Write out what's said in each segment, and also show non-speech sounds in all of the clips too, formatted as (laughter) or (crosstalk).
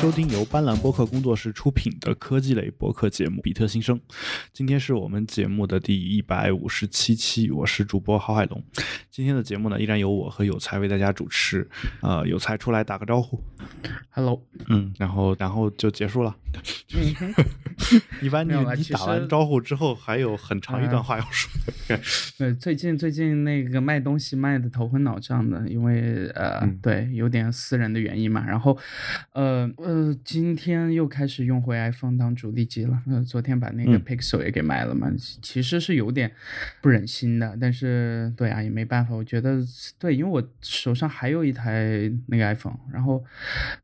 收听由斑斓播客工作室出品的科技类播客节目《比特新生》。今天是我们节目的第一百五十七期，我是主播郝海龙。今天的节目呢，依然由我和有才为大家主持。呃，有才出来打个招呼。Hello，嗯，然后然后就结束了。(laughs) 一般你你打完招呼之后，还有很长一段话要说。(laughs) 对，最近最近那个卖东西卖的头昏脑胀的，因为呃，嗯对，有点私人的原因嘛。然后，呃呃，今天又开始用回 iPhone 当主力机了。呃，昨天把那个嗯 Pixel 也给卖了嘛，其实是有点不忍心的，但是对啊，也没办法。我觉得对，因为我手上还有一台那个 iPhone，然后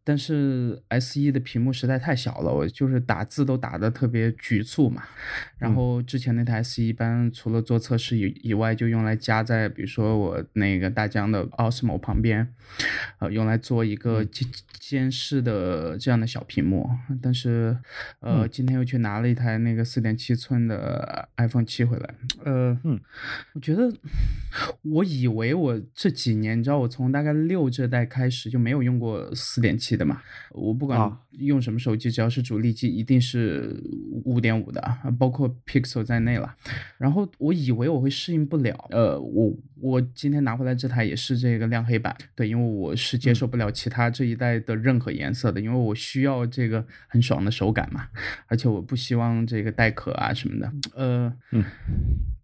但是 S 1的屏幕实在太小了，我就是打字都打的特别局促嘛。然后之前那台 S 一般除了做测试以以外，就用来夹在比如说我那个大疆的 Osmo 旁边，呃，用来做一个监监视的这样的小屏幕。但是呃，今天又去拿了一台那个四点七寸的 iPhone 七回来，呃，嗯，我觉得我以为我这几年，你知道，我从大概六这代开始就没有用过四点七的嘛，我不管啊用什么手机，只要是主力机，一定是五点五的，包括 Pixel 在内了。然后我以为我会适应不了，呃，我我今天拿回来这台也是这个亮黑版，对，因为我是接受不了其他这一代的任何颜色的，因为我需要这个很爽的手感嘛，而且我不希望这个带壳啊什么的，呃，嗯。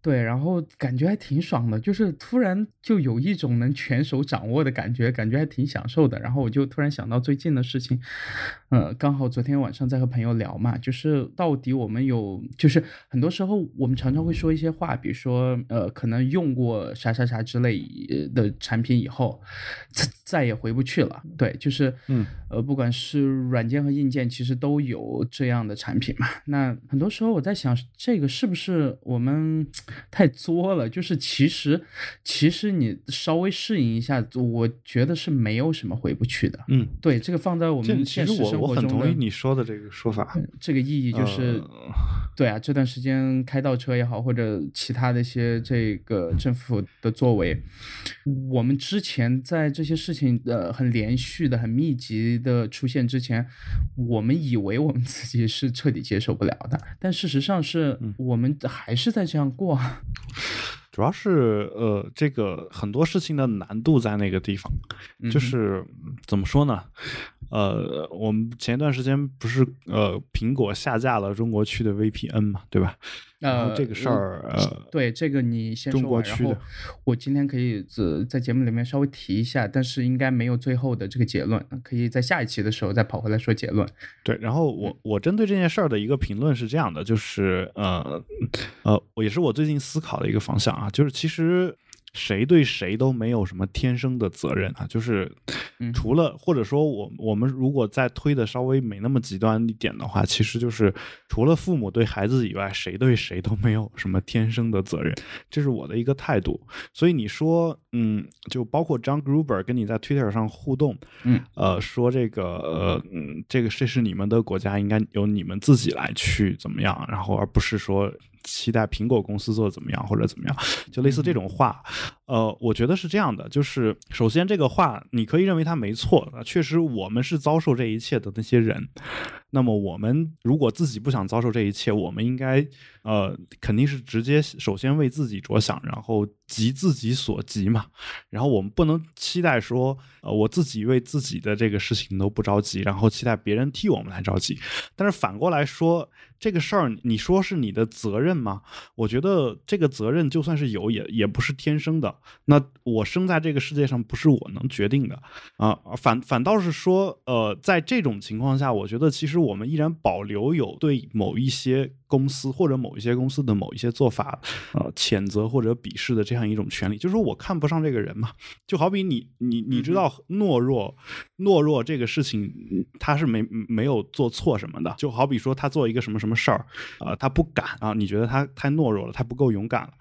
对，然后感觉还挺爽的，就是突然就有一种能全手掌握的感觉，感觉还挺享受的。然后我就突然想到最近的事情，呃，刚好昨天晚上在和朋友聊嘛，就是到底我们有，就是很多时候我们常常会说一些话，比如说呃，可能用过啥啥啥之类的产品以后，再再也回不去了。对，就是嗯呃，不管是软件和硬件，其实都有这样的产品嘛。那很多时候我在想，这个是不是我们太作了？就是其实其实你稍微适应一下，我觉得是没有什么回不去的。嗯，对，这个放在我们现实实我我生活中我很同意你说的这个说法。这个意义就是，呃对啊，这段时间开倒车也好，或者其他的一些这个政府的作为，我们之前在这些事情呃很连续的、很密集的出现之前，我们以为我们自己是彻底接受不了的，但事实上是我们还是在这样过啊。(laughs) 主要是呃，这个很多事情的难度在那个地方，嗯就是嗯怎么说呢？呃，我们前一段时间不是呃，苹果下架了中国区的 VPN 嘛，对吧？呃，这个事儿呃，对这个你先中说完，然后国区的我今天可以只在节目里面稍微提一下，但是应该没有最后的这个结论，可以在下一期的时候再跑回来说结论。对，然后嗯我我针对这件事儿的一个评论是这样的，就是呃呃，我也是我最近思考的一个方向啊，就是其实谁对谁都没有什么天生的责任啊，就是嗯除了或者说我我们如果再推的稍微没那么极端一点的话，其实就是除了父母对孩子以外，谁对谁都没有什么天生的责任，这是我的一个态度。所以你说，嗯，就包括 John Gruber 跟你在 Twitter 上互动，嗯，呃，说这个，呃，嗯，这个这是你们的国家，应该由你们自己来去怎么样，然后而不是说期待苹果公司做的怎么样或者怎么样，就类似这种话。呃，我觉得是这样的，就是首先这个话你可以认为它没错，确实我们是遭受这一切的那些人。那么我们如果自己不想遭受这一切，我们应该呃肯定是直接首先为自己着想，然后急自己所急嘛。然后我们不能期待说，呃，我自己为自己的这个事情都不着急，然后期待别人替我们来着急。但是反过来说，这个事儿你说是你的责任吗？我觉得这个责任就算是有，也也不是天生的。那我生在这个世界上不是我能决定的。啊，反反倒是说，呃，在这种情况下，我觉得其实我们依然保留有对某一些公司或者某一些公司的某一些做法，呃，谴责或者鄙视的这样一种权利。就是说我看不上这个人嘛，就好比你你你知道懦弱，懦弱这个事情，嗯他是没没有做错什么的，就好比说他做一个什么什么事儿，啊，他不敢啊，你觉得他太懦弱了，他不够勇敢了。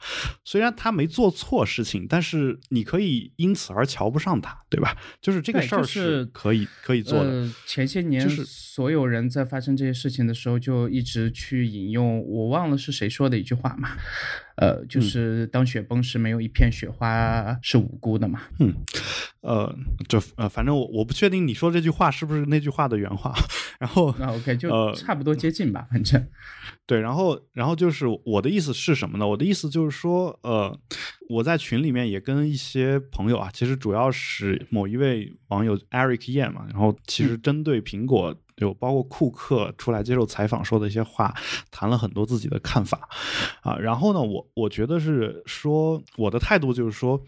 虽然他没做错事情，但是你可以因此而瞧不上他，对吧？就是这个事儿是可以可以做的。呃，前些年就是所有人在发生这些事情的时候，就一直去引用用我忘了是谁说的一句话嘛，呃，就是当雪崩时，没有一片雪花是无辜的嘛。嗯，呃，就呃，反正我我不确定你说这句话是不是那句话的原话。(laughs) 然后那 OK 就差不多接近吧，反正 (laughs) 对。然后然后就是我的意思是什么呢？我的意思就是说，呃，我在群里面也跟一些朋友啊，其实主要是某一位网友 Eric Yan 嘛，然后其实针对苹果。就包括库克出来接受采访说的一些话，谈了很多自己的看法，啊，然后呢，我我觉得是说我的态度就是说，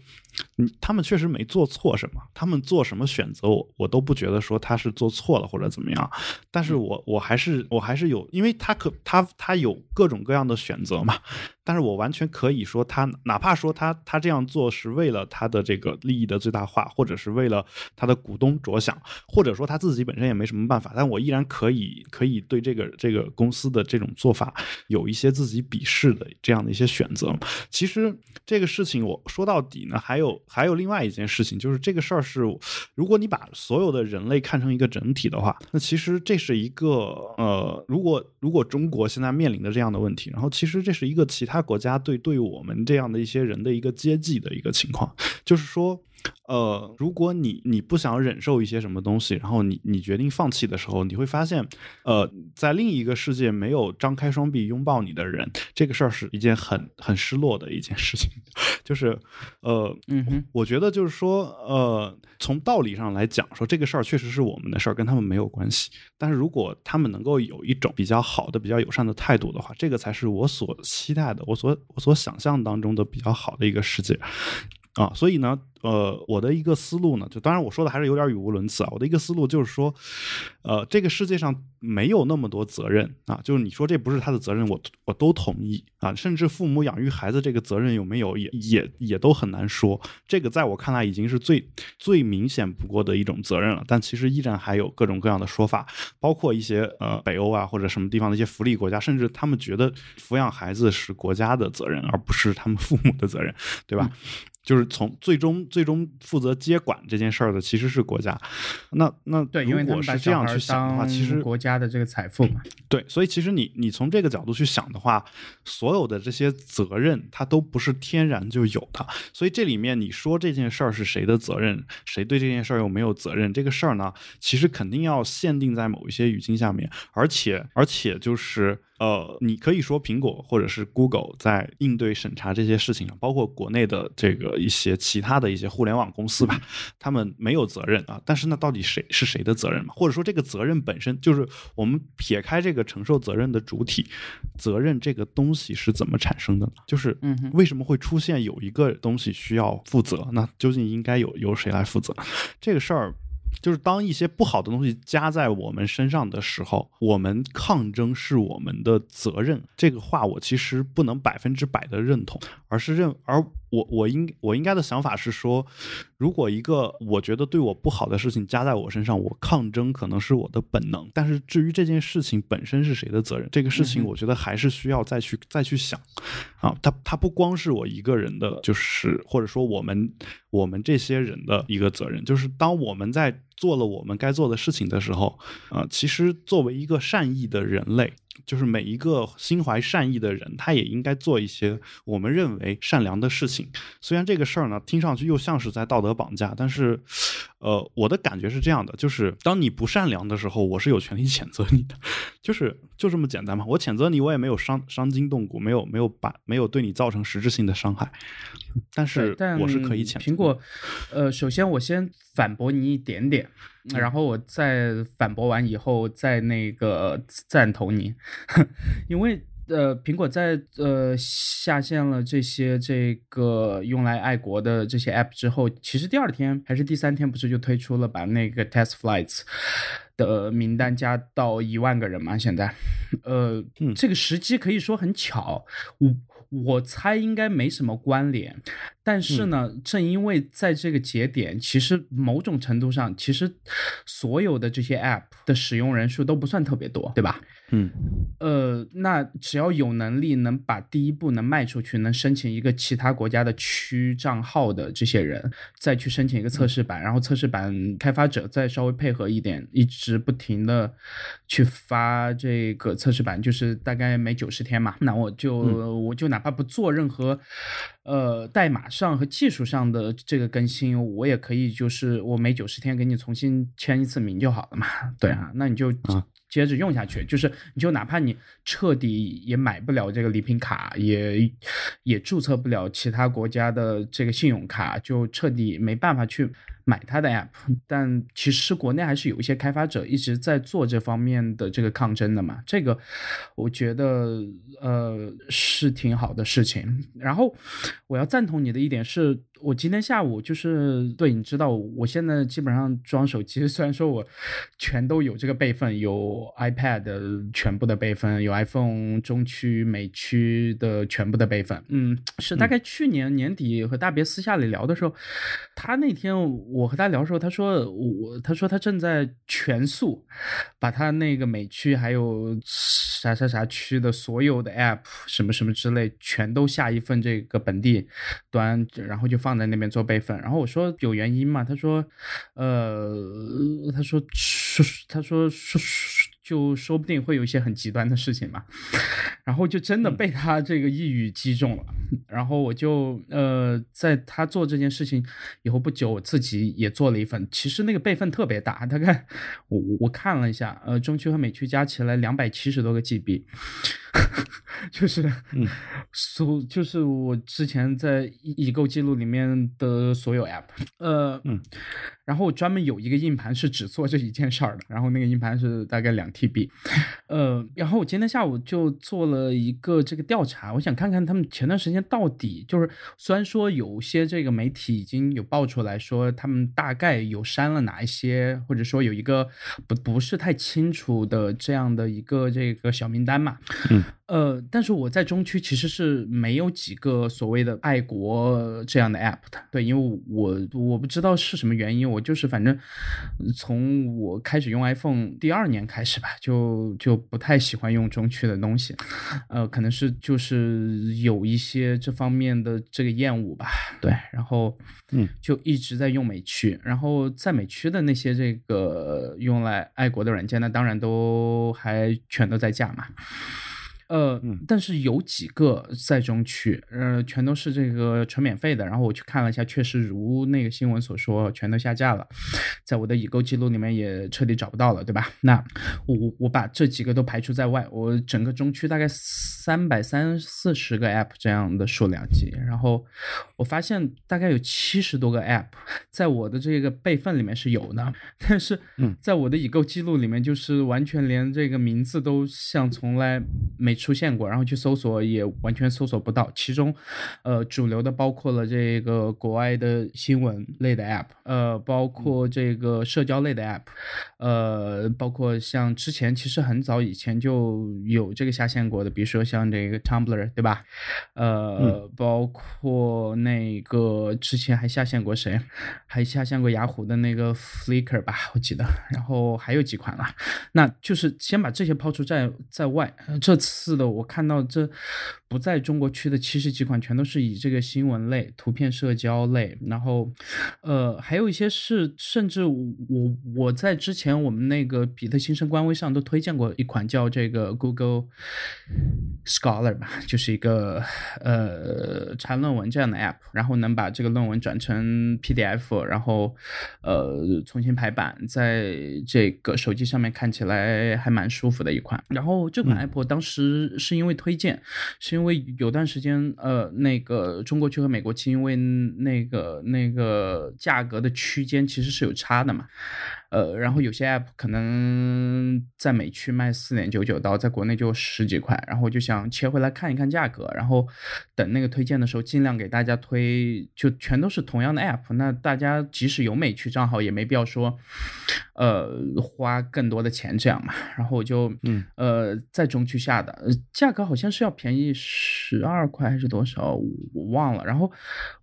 嗯，他们确实没做错什么，他们做什么选择，我我都不觉得说他是做错了或者怎么样，但是我我还是我还是有，因为他可他他有各种各样的选择嘛。但是我完全可以说，他哪怕说他他这样做是为了他的这个利益的最大化，或者是为了他的股东着想，或者说他自己本身也没什么办法，但我依然可以可以对这个这个公司的这种做法有一些自己鄙视的这样的一些选择。其实这个事情我说到底呢，还有还有另外一件事情，就是这个事儿是，如果你把所有的人类看成一个整体的话，那其实这是一个呃，如果如果中国现在面临的这样的问题，然后其实这是一个其。他国家对对我们这样的一些人的一个接济的一个情况，就是说，呃，如果你你不想忍受一些什么东西，然后你你决定放弃的时候，你会发现，呃，在另一个世界没有张开双臂拥抱你的人，这个事儿是一件很很失落的一件事情。(laughs) 就是，呃，嗯哼，我觉得就是说，呃，从道理上来讲，说这个事儿确实是我们的事儿，跟他们没有关系。但是如果他们能够有一种比较好的、比较友善的态度的话，这个才是我所期待的，我所我所想象当中的比较好的一个世界。啊，所以呢，呃，我的一个思路呢，就当然我说的还是有点语无伦次啊。我的一个思路就是说，呃，这个世界上没有那么多责任啊，就是你说这不是他的责任，我我都同意啊。甚至父母养育孩子这个责任有没有，也也也都很难说。这个在我看来已经是最最明显不过的一种责任了。但其实依然还有各种各样的说法，包括一些呃北欧啊或者什么地方的一些福利国家，甚至他们觉得抚养孩子是国家的责任，而不是他们父母的责任，对吧？就是从最终最终负责接管这件事儿的其实是国家，那那对，因为我是这样去想的话，其实国家的这个财富嘛，对，所以其实你你从这个角度去想的话，所有的这些责任它都不是天然就有的，所以这里面你说这件事儿是谁的责任，谁对这件事儿又没有责任，这个事儿呢，其实肯定要限定在某一些语境下面，而且而且就是。呃，你可以说苹果或者是 Google 在应对审查这些事情上，包括国内的这个一些其他的一些互联网公司吧，(laughs) 他们没有责任啊。但是那到底谁是谁的责任嘛？或者说这个责任本身就是我们撇开这个承受责任的主体，责任这个东西是怎么产生的呢？就是为什么会出现有一个东西需要负责？那究竟应该有由谁来负责？这个事儿。就是当一些不好的东西加在我们身上的时候，我们抗争是我们的责任。这个话我其实不能百分之百的认同，而是认而。我我应我应该的想法是说，如果一个我觉得对我不好的事情加在我身上，我抗争可能是我的本能。但是至于这件事情本身是谁的责任，这个事情我觉得还是需要再去再去想啊。它它不光是我一个人的，就是或者说我们我们这些人的一个责任。就是当我们在做了我们该做的事情的时候，啊，其实作为一个善意的人类。就是每一个心怀善意的人，他也应该做一些我们认为善良的事情。虽然这个事儿呢，听上去又像是在道德绑架，但是，呃，我的感觉是这样的：就是当你不善良的时候，我是有权利谴责你的，就是就这么简单嘛。我谴责你，我也没有伤伤筋动骨，没有没有把没有对你造成实质性的伤害。但是我是可以谴苹果。呃，首先我先反驳你一点点。然后我再反驳完以后，再那个赞同你，(laughs) 因为呃，苹果在呃下线了这些这个用来爱国的这些 app 之后，其实第二天还是第三天，不是就推出了把那个 test flights 的名单加到一万个人吗？现在，呃，这个时机可以说很巧，我。我猜应该没什么关联，但是呢，正因为在这个节点，其实某种程度上，其实所有的这些 App 的使用人数都不算特别多，对吧？嗯，呃，那只要有能力能把第一步能迈出去，能申请一个其他国家的区账号的这些人，再去申请一个测试版，然后测试版开发者再稍微配合一点，一直不停的去发这个测试版，就是大概每九十天嘛，那我就我就哪怕不做任何呃代码上和技术上的这个更新，我也可以就是我每九十天给你重新签一次名就好了嘛，对啊，那你就。接着用下去，就是你就哪怕你彻底也买不了这个礼品卡，也也注册不了其他国家的这个信用卡，就彻底没办法去。买它的 app，(laughs) 但其实国内还是有一些开发者一直在做这方面的这个抗争的嘛，这个我觉得呃是挺好的事情。然后我要赞同你的一点是，我今天下午就是对你知道，我现在基本上装手机，(laughs) 虽然说我全都有这个备份，有 iPad 全部的备份，有 iPhone 中区、美区的全部的备份，嗯，是大概去年年底和大别私下里聊的时候，他那天。我和他聊的时候，他说我，他说他正在全速把他那个美区还有啥啥啥区的所有的 app 什么什么之类，全都下一份这个本地端，然后就放在那边做备份。然后我说有原因吗？他说，呃，他说说，他说说。就说不定会有一些很极端的事情嘛，然后就真的被他这个一语击中了，然后我就呃，在他做这件事情以后不久，我自己也做了一份，其实那个备份特别大，大概我我看了一下，呃，中区和美区加起来两百七十多个 GB。(laughs) 就是，(laughs) 所就是我之前在已购记录里面的所有 app，呃，嗯，然后专门有一个硬盘是只做这一件事儿的，然后那个硬盘是大概两 TB，呃，然后我今天下午就做了一个这个调查，我想看看他们前段时间到底就是，虽然说有些这个媒体已经有爆出来说他们大概有删了哪一些，或者说有一个不不是太清楚的这样的一个这个小名单嘛，嗯。呃，但是我在中区其实是没有几个所谓的爱国这样的 app 的，对，因为我我不知道是什么原因，我就是反正从我开始用 iPhone 第二年开始吧，就就不太喜欢用中区的东西，呃，可能是就是有一些这方面的这个厌恶吧，对，然后嗯，就一直在用美区，然后在美区的那些这个用来爱国的软件，那当然都还全都在架嘛。呃，但是有几个在中区，呃，全都是这个纯免费的。然后我去看了一下，确实如那个新闻所说，全都下架了，在我的已购记录里面也彻底找不到了，对吧？那我我把这几个都排除在外。我整个中区大概三百三四十个 app 这样的数量级，然后我发现大概有七十多个 app 在我的这个备份里面是有的，但是在我的已购记录里面就是完全连这个名字都像从来没。出现过，然后去搜索也完全搜索不到。其中，呃，主流的包括了这个国外的新闻类的 app，呃，包括这个社交类的 app，呃，包括像之前其实很早以前就有这个下线过的，比如说像这个 Tumblr，对吧？呃，包括那个之前还下线过谁？还下线过雅虎的那个 Flickr 吧，我记得。然后还有几款了，那就是先把这些抛出在在外。这次。是的，我看到这不在中国区的七十几款，全都是以这个新闻类、图片社交类，然后，呃，还有一些是，甚至我我在之前我们那个比特新生官微上都推荐过一款叫这个 Google Scholar 吧，就是一个呃查论文这样的 app，然后能把这个论文转成 PDF，然后呃重新排版，在这个手机上面看起来还蛮舒服的一款。然后这款 app 当时。是因为推荐，是因为有段时间，呃，那个中国区和美国区，因为那个那个价格的区间其实是有差的嘛。呃，然后有些 app 可能在美区卖四点九九刀，在国内就十几块，然后我就想切回来看一看价格，然后等那个推荐的时候，尽量给大家推，就全都是同样的 app，那大家即使有美区账号，也没必要说，呃，花更多的钱这样嘛。然后我就，嗯，呃，在中区下的，价格好像是要便宜十二块还是多少，我忘了。然后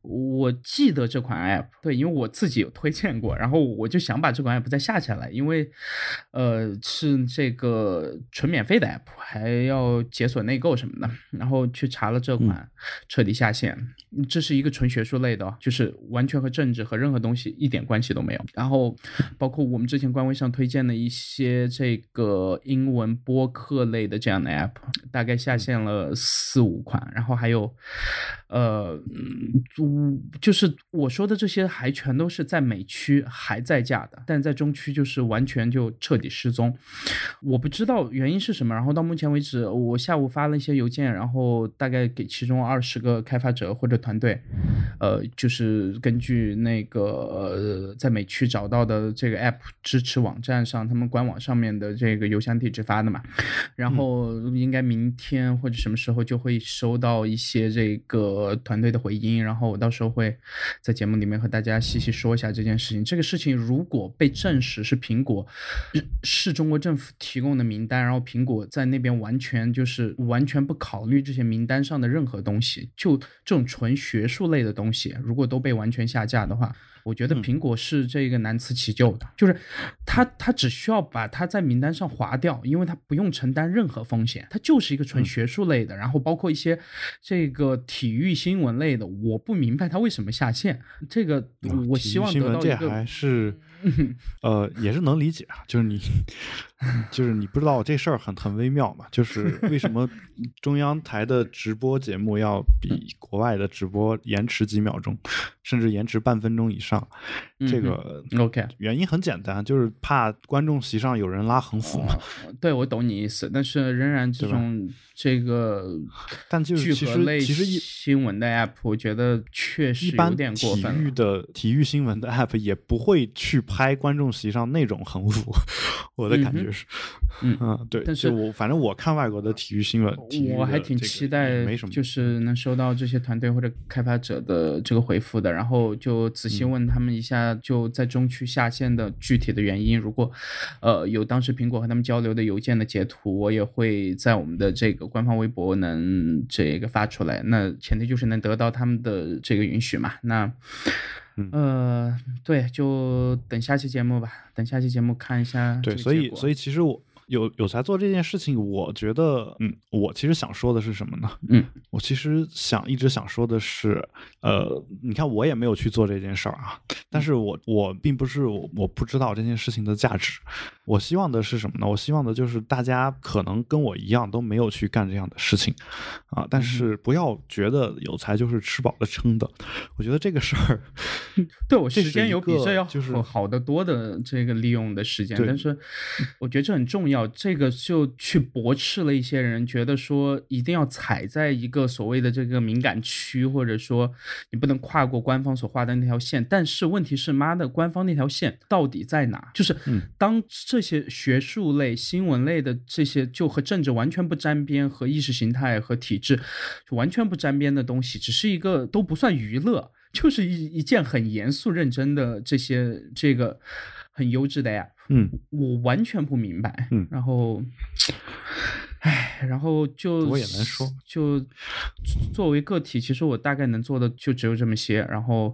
我记得这款 app，对，因为我自己有推荐过，然后我就想把这款 app 再。下下来，因为呃是这个纯免费的 app，还要解锁内购什么的，然后去查了这款，彻底下线。这是一个纯学术类的，就是完全和政治和任何东西一点关系都没有。然后包括我们之前官微上推荐的一些这个英文播客类的这样的 app，大概下线了四五款，然后还有呃，就是我说的这些还全都是在美区还在架的，但在中区就是完全就彻底失踪。我不知道原因是什么。然后到目前为止，我下午发了一些邮件，然后大概给其中二十个开发者或者团队，呃，就是根据那个呃在美区找到的这个 app 支持网站上，他们官网上面的这个邮箱地址发的嘛。然后应该明天或者什么时候就会收到一些这个团队的回音，然后我到时候会在节目里面和大家细细说一下这件事情。这个事情如果被证实是苹果 (clears throat) 是中国政府提供的名单，然后苹果在那边完全就是完全不考虑这些名单上的任何东西，就这种纯学术类的东西，如果都被完全下架的话。我觉得苹果是这个难辞其咎的，就是他他只需要把它在名单上划掉，因为他不用承担任何风险，它就是一个纯学术类的，然后包括一些这个体育新闻类的，我不明白它为什么下线。这个我希望得到一个还是 (laughs) 呃也是能理解啊，就是你 (laughs) 就是你不知道这事儿很很微妙嘛，就是为什么 (laughs) 中央台的直播节目要比国外的直播延迟几秒钟，甚至延迟半分钟以上。这个 OK 原因很简单，就是怕观众席上有人拉横幅嘛。对，我懂你意思，但是仍然这种这个，但就是其实其实新闻的 app，我觉得确实有点过分。体育的体育新闻的 app 也不会去拍观众席上那种横幅，(laughs) 我的感觉是，嗯，对。但是我反正我看外国的体育新闻，我还挺期待，没什么，就是能收到这些团队或者开发者的这个回复的，然后就仔细问他们一下。就在中区下线的具体的原因，如果，呃，有当时苹果和他们交流的邮件的截图，我也会在我们的这个官方微博能这个发出来。那前提就是能得到他们的这个允许嘛。那，呃，对，就等下期节目吧，等下期节目看一下。对，所以，所以其实我。有有才做这件事情，我觉得，嗯，我其实想说的是什么呢？嗯，我其实想一直想说的是，呃，你看我也没有去做这件事儿啊，但是我我并不是我我不知道这件事情的价值，我希望的是什么呢？我希望的就是大家可能跟我一样都没有去干这样的事情，啊，但是不要觉得有才就是吃饱了撑的，我觉得这个事儿，(laughs) 对我时间有比这要就是好得多的这个利用的时间，但是我觉得这很重要。这个就去驳斥了一些人，觉得说一定要踩在一个所谓的这个敏感区，或者说你不能跨过官方所画的那条线。但是问题是，妈的，官方那条线到底在哪？就是当这些学术类、新闻类的这些就和政治完全不沾边，和意识形态和体制就完全不沾边的东西，只是一个都不算娱乐，就是一一件很严肃认真的这些这个。很优质的呀，嗯，我完全不明白，嗯，然后。唉，然后就我也能说，就作为个体，其实我大概能做的就只有这么些。然后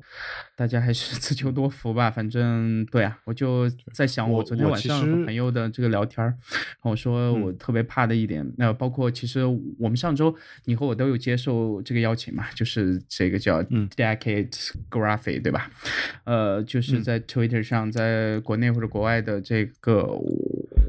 大家还是 (laughs) 自求多福吧。反正对啊，我就在想，我昨天晚上和朋友的这个聊天儿，我说我特别怕的一点，那包括其实我们上周你和我都有接受这个邀请嘛，就是这个叫 Decade Graphy，对吧？呃，就是在 Twitter 上，在国内或者国外的这个。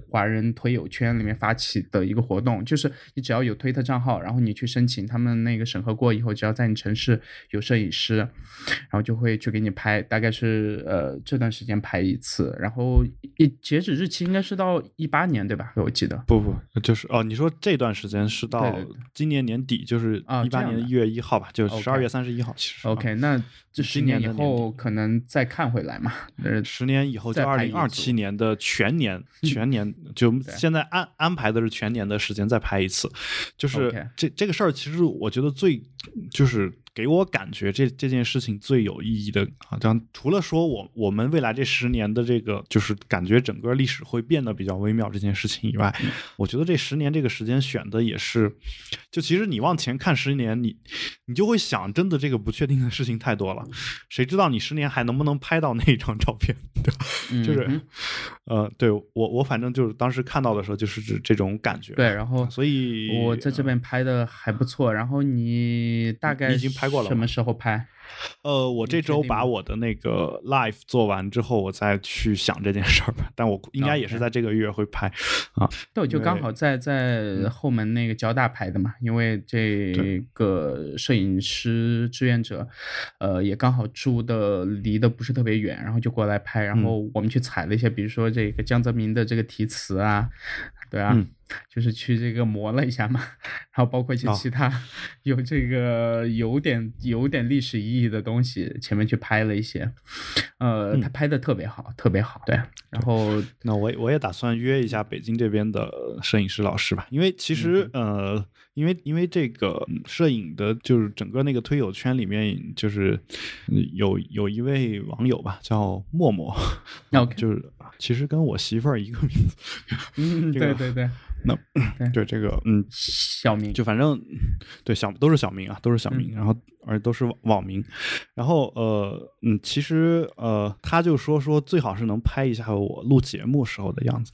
华人推友圈里面发起的一个活动，就是你只要有推特账号，然后你去申请，他们那个审核过以后，只要在你城市有摄影师，然后就会去给你拍，大概是呃这段时间拍一次，然后一截止日期应该是到一八年对吧？我记得不不就是哦，你说这段时间是到今年年底，就是一八年一月一号吧，就十二月三十一号，其实 OK 那。这十年以后可能再看回来嘛？呃，十年以后就二零二七年的全年，(laughs) 全年就现在安安排的是全年的时间再拍一次，就是这这个事儿，其实我觉得最就是给我感觉这这件事情最有意义的啊，这样除了说我我们未来这十年的这个就是感觉整个历史会变得比较微妙这件事情以外，我觉得这十年这个时间选的也是，就其实你往前看十年，你你就会想，真的这个不确定的事情太多了，谁知道你十年还能不能拍到那一张照片？(laughs) 对吧？就是呃，对我我反正就是当时看到的时候就是这这种感觉。对，然后所以我在这边拍的还不错。然后你大概已经拍过了，什么时候拍？呃，我这周把我的那个 live 做完之后，我再去想这件事儿吧。(laughs) 但我应该也是在这个月会拍啊。对，就刚好在在后门那个交大拍的嘛，因为这个摄影师志愿者，呃，也刚好住的离得不是特别远，然后就过来拍。然后我们去采了一些，比如说这个江泽民的这个题词啊。对啊，就是去这个磨了一下嘛，然后包括一些其他有这个有点有点历史意义的东西，前面去拍了一些，呃，他拍的特别好，特别好。对，然后那我我也打算约一下北京这边的摄影师老师吧，因为其实呃，因为因为这个摄影的，就是整个那个推友圈里面，就是有有一位网友吧，叫默默，(laughs) 就是其实跟我媳妇儿一个名字，(laughs) 嗯，对。对对，那对 (clears throat) 这个嗯，小明就反正对小都是小明啊，都是小明，然后。而且都是网名，然后呃嗯，其实呃，他就说说最好是能拍一下我录节目时候的样子。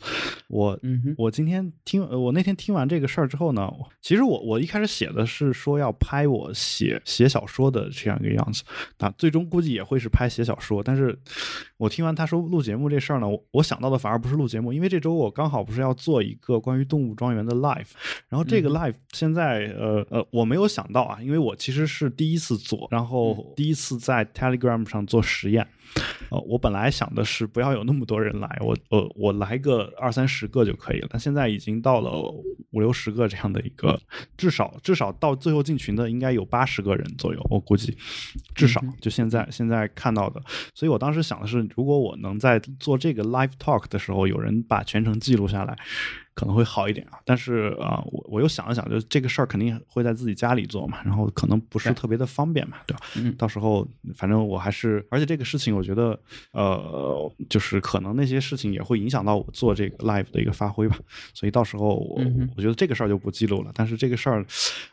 我我今天听我那天听完这个事儿之后呢，其实我我一开始写的是说要拍我写写小说的这样一个样子，啊，最终估计也会是拍写小说。但是我听完他说录节目这事儿呢，我我想到的反而不是录节目，因为这周我刚好不是要做一个关于动物庄园的 live，然后这个 live 现在呃呃我没有想到啊，因为我其实是第一。次做，然后第一次在 Telegram 上做实验，呃，我本来想的是不要有那么多人来，我呃我来个二三十个就可以了，但现在已经到了五六十个这样的一个，至少至少到最后进群的应该有八十个人左右，我估计至少就现在现在看到的，所以我当时想的是，如果我能在做这个 Live Talk 的时候，有人把全程记录下来。可能会好一点啊，但是啊，我我又想了想，就这个事儿肯定会在自己家里做嘛，然后可能不是特别的方便嘛，对吧？嗯，到时候反正我还是，而且这个事情我觉得，呃，就是可能那些事情也会影响到我做这个 live 的一个发挥吧，所以到时候我我觉得这个事儿就不记录了。但是这个事儿，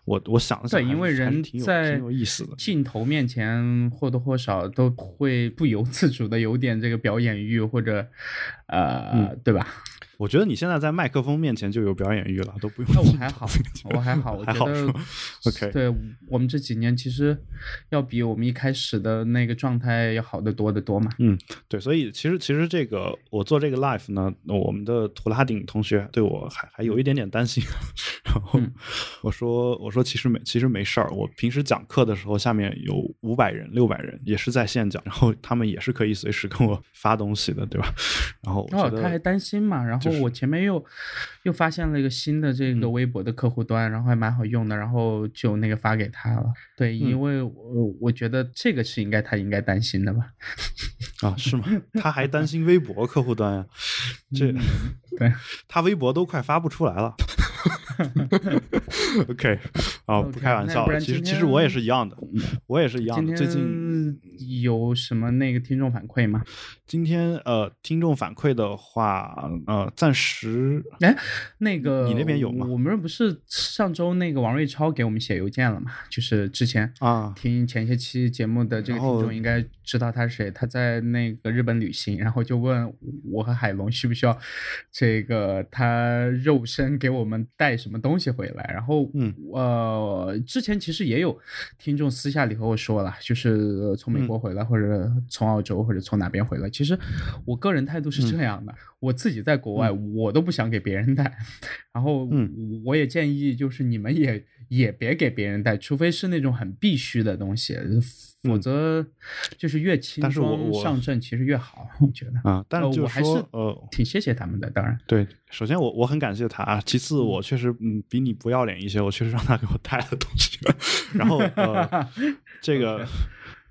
我我想了想，对，因为人在挺有意思的镜头面前或多或少都会不由自主的有点这个表演欲或者，呃，对吧？我觉得你现在在麦克风面前就有表演欲了，都不用。那我还好，我还好，我觉得 OK。对我们这几年其实要比我们一开始的那个状态要好得多得多嘛。嗯，对，所以其实其实这个我做这个 live 呢，我们的图拉顶同学对我还还有一点点担心，(laughs) 然后我说我说其实没其实没事儿，我平时讲课的时候下面有五百人六百人也是在线讲，然后他们也是可以随时跟我发东西的，对吧？(laughs) 然后哦，他还担心嘛，然后。我前面又又发现了一个新的这个微博的客户端，然后还蛮好用的，然后就那个发给他了。对，因为我我觉得这个是应该他应该担心的吧？(laughs) 啊，是吗？他还担心微博客户端呀？这对，(laughs) 他微博都快发不出来了。(laughs) OK，啊，不开玩笑，其实其实我也是一样的，我也是一样的。最近有什么那个听众反馈吗？今天呃，听众反馈的话，呃，暂时哎，那个你那边有吗？我们不是上周那个王瑞超给我们写邮件了嘛？就是之前啊，听前些期节目的这个听众应该知道他是谁。他在那个日本旅行，然后就问我和海龙需不需要这个他肉身给我们带什么东西回来。然后嗯呃，之前其实也有听众私下里和我说了，就是从美国回来或者从澳洲或者从哪边回来。其实我个人态度是这样的，我自己在国外，我都不想给别人带。然后，我也建议就是你们也也别给别人带，除非是那种很必须的东西，否则就是越轻装上阵其实越好，我觉得啊。但是我还是呃挺谢谢他们的，当然对。首先我我很感谢他，其次我确实嗯比你不要脸一些，我确实让他给我带了东西。(laughs) 然后呃 (laughs) 这个。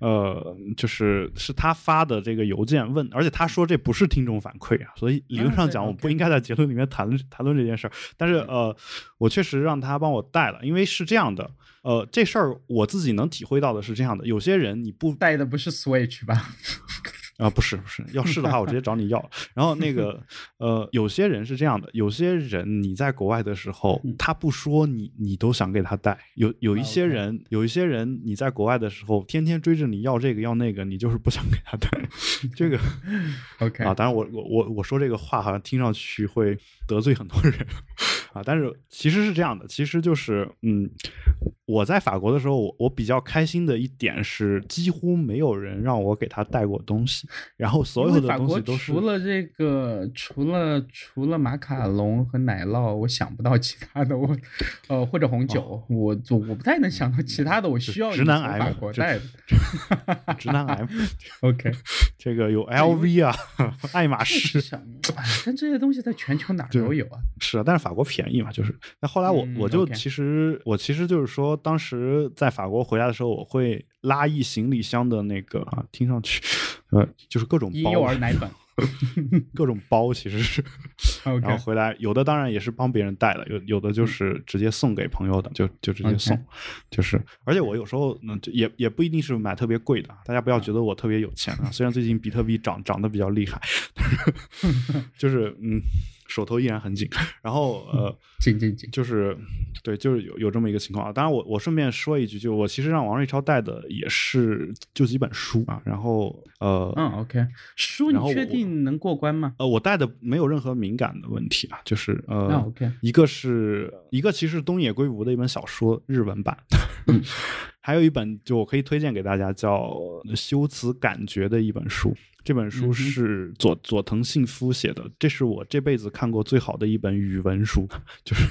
呃，就是是他发的这个邮件问，而且他说这不是听众反馈啊，所以理论上讲，我不应该在结论里面谈论谈论这件事儿。但是呃，我确实让他帮我带了，因为是这样的，呃，这事儿我自己能体会到的是这样的，有些人你不带的不是 Switch 吧？啊，不是不是，要是的话我直接找你要。然后那个呃，有些人是这样的，有些人你在国外的时候，他不说你，你都想给他带。有有一些人，有一些人你在国外的时候，天天追着你要这个要那个，你就是不想给他带。(laughs) 这个 OK 啊，当然我我我我说这个话好像听上去会得罪很多人 (laughs) 啊，但是其实是这样的，其实就是嗯。我在法国的时候，我我比较开心的一点是，几乎没有人让我给他带过东西，然后所有的东西都是除了这个，除了除了马卡龙和奶酪，我想不到其他的。我呃或者红酒，我我我不太能想到其他的。我需要直男癌法国带的，直男癌。(laughs) OK，这个有 (laughs) LV 啊，爱马仕。但这些东西在全球哪都有啊。是啊，但是法国便宜嘛，就是。那后来我我就其实我其实就是说。当时在法国回来的时候，我会拉一行李箱的那个啊，听上去，呃，就是各种婴幼儿奶粉，(laughs) 各种包其实是，(laughs) 然后回来有的当然也是帮别人带的，有有的就是直接送给朋友的，就就直接送，就是而且我有时候嗯也也不一定是买特别贵的，大家不要觉得我特别有钱啊，虽然最近比特币涨涨得比较厉害，(laughs) 就是嗯。手头依然很紧，然后呃，紧紧紧，就是对，就是有有这么一个情况啊。当然，我我顺便说一句，就我其实让王瑞超带的也是就几本书啊。然后呃，嗯，OK，书你确定能过关吗？呃，我带的没有任何敏感的问题啊，就是呃，OK，一个是一个其实东野圭吾的一本小说日文版，(laughs) 还有一本就我可以推荐给大家叫《修辞感觉》的一本书。这本书是佐佐藤信夫写的，这是我这辈子看过最好的一本语文书，就是。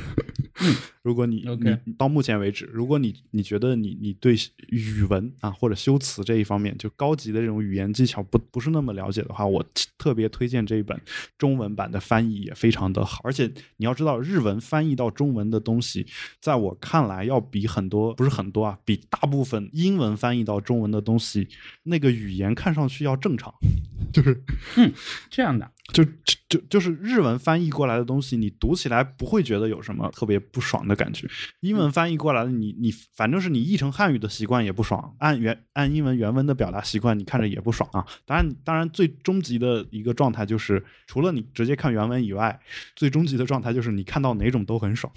如果你你到目前为止，如果你你觉得你你对语文啊或者修辞这一方面就高级的这种语言技巧不不是那么了解的话，我特别推荐这一本中文版的翻译也非常的好。而且你要知道，日文翻译到中文的东西，在我看来要比很多不是很多啊，比大部分英文翻译到中文的东西，那个语言看上去要正常，(laughs) 就是嗯这样的。就就就是日文翻译过来的东西，你读起来不会觉得有什么特别不爽的感觉。英文翻译过来的，你你反正是你译成汉语的习惯也不爽，按原按英文原文的表达习惯，你看着也不爽啊。当然，当然最终极的一个状态就是，除了你直接看原文以外，最终极的状态就是你看到哪种都很爽，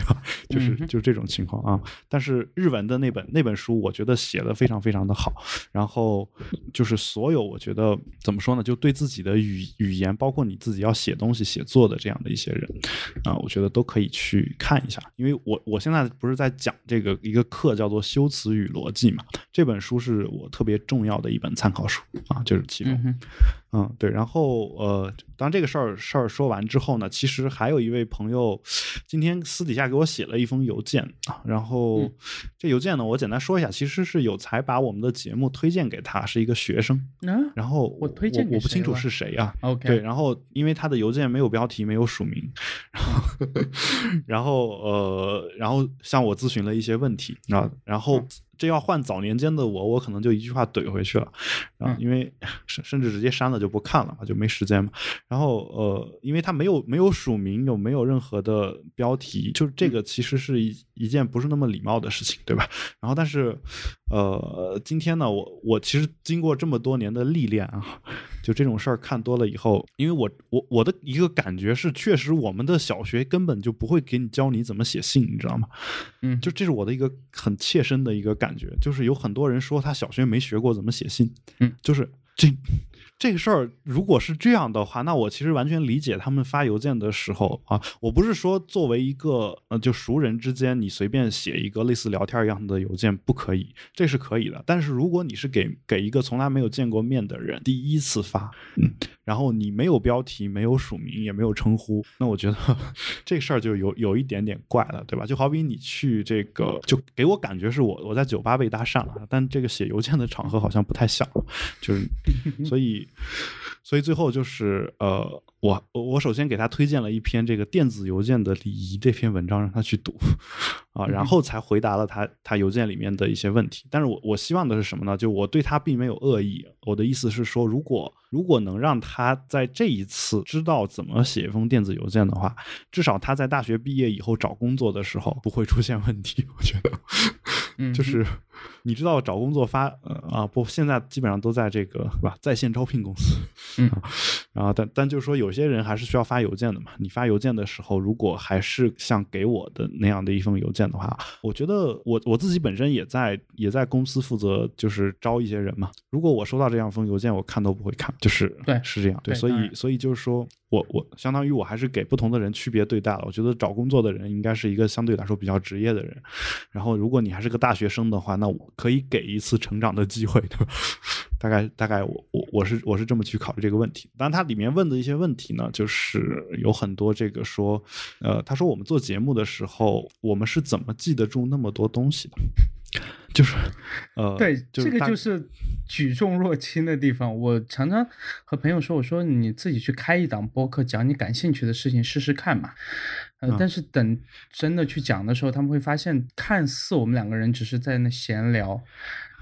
对吧？就是就是这种情况啊。但是日文的那本那本书，我觉得写的非常非常的好。然后就是所有我觉得怎么说呢，就对自己的语语言。包括你自己要写东西、写作的这样的一些人，啊，我觉得都可以去看一下。因为我我现在不是在讲这个一个课，叫做《修辞与逻辑》嘛，这本书是我特别重要的一本参考书啊，就是其中。嗯，对，然后呃，当这个事儿事儿说完之后呢，其实还有一位朋友今天私底下给我写了一封邮件啊，然后这邮件呢，我简单说一下，其实是有才把我们的节目推荐给他，是一个学生，然后我推荐我不清楚是谁啊，OK，对，然后因为他的邮件没有标题，没有署名，然后 (laughs) 然后呃，然后向我咨询了一些问题啊，然后。这要换早年间的我，我可能就一句话怼回去了，啊，因为甚甚至直接删了就不看了嘛，就没时间嘛。然后呃，因为他没有没有署名，又没有任何的标题，就是这个其实是一一件不是那么礼貌的事情，对吧？然后但是呃，今天呢，我我其实经过这么多年的历练啊，就这种事儿看多了以后，因为我我我的一个感觉是，确实我们的小学根本就不会给你教你怎么写信，你知道吗？嗯，就这是我的一个很切身的一个感。感觉就是有很多人说他小学没学过怎么写信，嗯，就是这这个事儿，如果是这样的话，那我其实完全理解他们发邮件的时候啊，我不是说作为一个呃就熟人之间你随便写一个类似聊天一样的邮件不可以，这是可以的，但是如果你是给给一个从来没有见过面的人第一次发，嗯。然后你没有标题，没有署名，也没有称呼，那我觉得 (laughs) 这事儿就有有一点点怪了，对吧？就好比你去这个，就给我感觉是我我在酒吧被搭讪了，但这个写邮件的场合好像不太像，就是所以所以最后就是呃。我我首先给他推荐了一篇这个电子邮件的礼仪这篇文章让他去读，啊，然后才回答了他他邮件里面的一些问题。但是我我希望的是什么呢？就我对他并没有恶意，我的意思是说，如果如果能让他在这一次知道怎么写一封电子邮件的话，至少他在大学毕业以后找工作的时候不会出现问题。我觉得，嗯就是你知道找工作发呃啊不，现在基本上都在这个是吧在线招聘公司，嗯啊，然后但但就是说有些人还是需要发邮件的嘛。你发邮件的时候，如果还是像给我的那样的一封邮件的话，我觉得我我自己本身也在也在公司负责就是招一些人嘛。如果我收到这样一封邮件，我看都不会看，就是对是这样对，所以所以就是说我我相当于我还是给不同的人区别对待了。我觉得找工作的人应该是一个相对来说比较职业的人，然后如果你还是个大学生的话，那我可以给一次成长的机会，对吧？(laughs) 大概大概我我我是我是这么去考虑这个问题。当然，他里面问的一些问题呢，就是有很多这个说，呃，他说我们做节目的时候，我们是怎么记得住那么多东西的？(laughs) 就是，呃，对，这个就是举重若轻的地方。我常常和朋友说，我说你自己去开一档播客，讲你感兴趣的事情试试看嘛。呃，嗯但是等真的去讲的时候，他们会发现，看似我们两个人只是在那闲聊，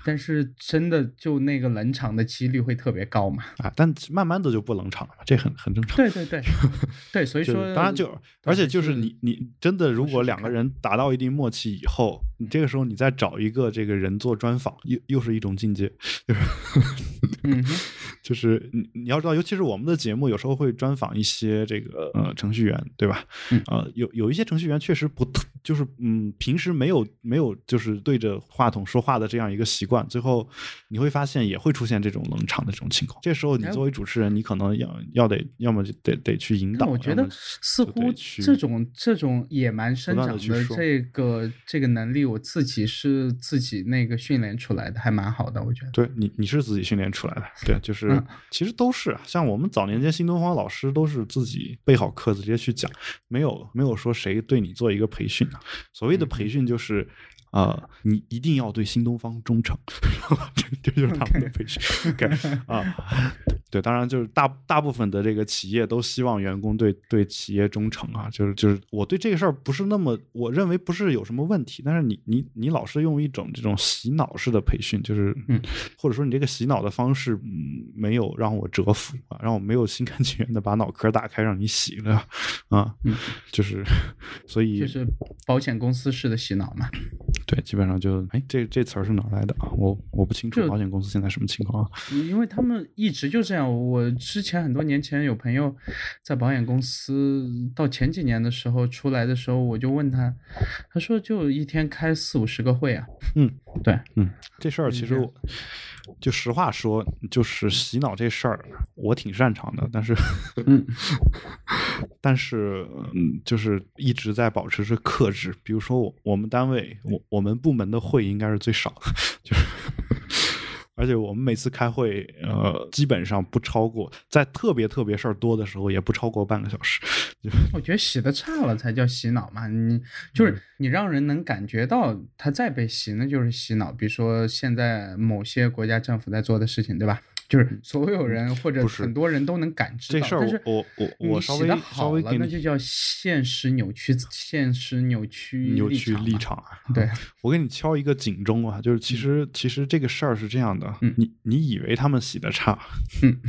但是真的就那个冷场的几率会特别高嘛。啊，但慢慢的就不冷场了嘛，这很很正常。对对对，(laughs) 对，所以说，当然就，而且就是你你真的如果两个人达到一定默契以后，你这个时候你再找一个这个人做专访，又又是一种境界，就是 (laughs) 就是你你要知道，尤其是我们的节目有时候会专访一些这个呃程序员，对吧？嗯呃，有有一些程序员确实不特就是嗯，平时没有没有就是对着话筒说话的这样一个习惯，最后你会发现也会出现这种冷场的这种情况。这时候你哎作为主持人，你可能要要得要么就得得去引导，我觉得似乎得这种这种野蛮生长的这个这个能力，我自己是自己那个训练出来的，还蛮好的，我觉得。对你，你是自己训练出来的，对，就是、嗯其实都是啊像我们早年间新东方老师都是自己备好课直接去讲，没有没有说谁对你做一个培训啊。所谓的培训就是。呃，你一定要对新东方忠诚，这这就是他们的培训。OK 啊，对，当然就是大大部分的这个企业都希望员工对对企业忠诚啊，就是就是我对这个事儿不是那么，我认为不是有什么问题，但是你你你老是用一种这种洗脑式的培训，就是嗯，或者说你这个洗脑的方式，嗯，没有让我折服啊，让我没有心甘情愿的把脑壳打开让你洗了啊，嗯，就是所以就是保险公司式的洗脑嘛。对，基本上就哎，这这词儿是哪来的啊？我我不清楚保险公司现在什么情况啊？因为他们一直就这样。我之前很多年前有朋友在保险公司，到前几年的时候出来的时候，我就问他，他说就一天开四五十个会啊。嗯，对，嗯，这事儿其实我就实话说，就是洗脑这事儿，我挺擅长的，但是，嗯，(laughs) 但是，嗯，就是一直在保持着克制。比如说我我们单位，我我们部门的会应该是最少的，(laughs) 就是。而且我们每次开会，呃，基本上不超过，在特别特别事儿多的时候，也不超过半个小时。(laughs) 我觉得洗的差了才叫洗脑嘛，你就是嗯你让人能感觉到他在被洗，那就是洗脑。比如说现在某些国家政府在做的事情，对吧？就是所有人或者很多人都能感知到，这事儿但是我我我你稍微稍洗的好了，微那就叫现实扭曲，现实扭曲扭曲立。场啊。对，(laughs) 我给你敲一个警钟啊，就是其实、其实这个事儿是这样的，嗯你你以为他们洗的差，嗯，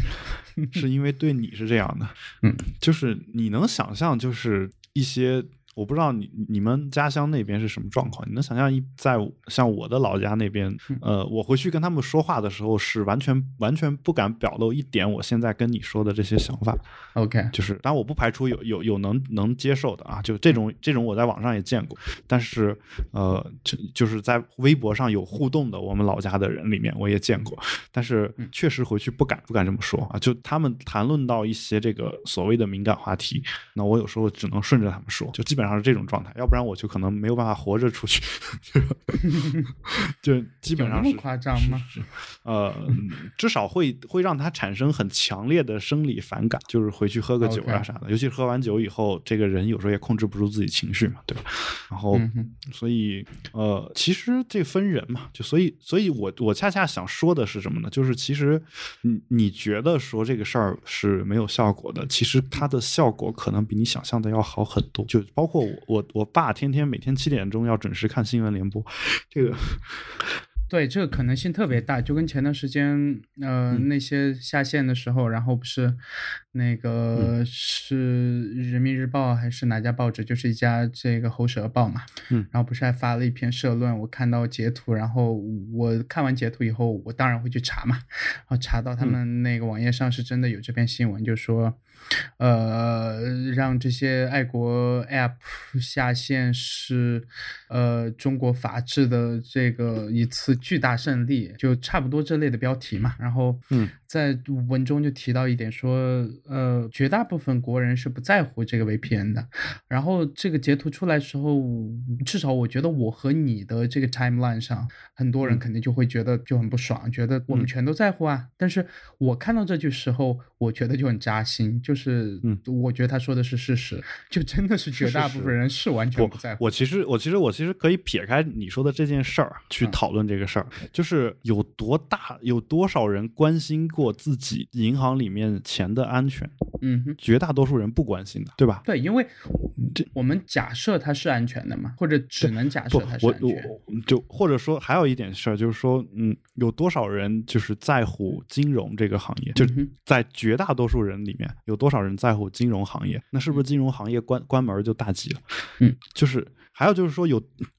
是因为对你是这样的，嗯，就是你能想象，就是一些。我不知道你你们家乡那边是什么状况？你能想象一在像我的老家那边，嗯呃，我回去跟他们说话的时候，是完全完全不敢表露一点我现在跟你说的这些想法。OK，就是，当然我不排除有有有能能接受的啊，就这种这种我在网上也见过，但是呃，就就是在微博上有互动的，我们老家的人里面我也见过，但是确实回去不敢不敢这么说啊，就他们谈论到一些这个所谓的敏感话题，那我有时候只能顺着他们说，就基本上上是这种状态，要不然我就可能没有办法活着出去，(laughs) 就基本上是夸张吗？呃，至少会会让他产生很强烈的生理反感，就是回去喝个酒啊啥的，尤其喝完酒以后，这个人有时候也控制不住自己情绪嘛，对吧？然后，所以呃，其实这分人嘛，就所以，所以我我恰恰想说的是什么呢？就是其实你你觉得说这个事儿是没有效果的，其实它的效果可能比你想象的要好很多。就包括我我我爸天天每天七点钟要准时看新闻联播，这个。对，这个可能性特别大，就跟前段时间，呃，那些下线的时候，然后不是那个是人民日报还是哪家报纸，就是一家这个喉舌报嘛，嗯，然后不是还发了一篇社论，我看到截图，然后我看完截图以后，我当然会去查嘛，然后查到他们那个网页上是真的有这篇新闻，就说。呃，让这些爱国 App 下线是，呃，中国法治的这个一次巨大胜利，就差不多这类的标题嘛。然后，嗯。在文中就提到一点，说，呃，绝大部分国人是不在乎这个 VPN 的。然后这个截图出来时候，至少我觉得我和你的这个 timeline 上，很多人肯定就会觉得就很不爽，觉得我们全都在乎啊。但是我看到这句时候，我觉得就很扎心，就是，嗯，我觉得他说的是事实，就真的是绝大部分人是完全不在乎。我其实，我其实，我其实可以撇开你说的这件事儿去讨论这个事儿，就是有多大，有多少人关心。过自己银行里面钱的安全，嗯，绝大多数人不关心的，对吧？对，因为这我们假设它是安全的嘛，或者只能假设它是安全。就或者说还有一点事儿，就是说，嗯，有多少人就是在乎金融这个行业？就在绝大多数人里面，有多少人在乎金融行业？那是不是金融行业关关门就大吉了？嗯，(laughs) 就是。还有就是说，有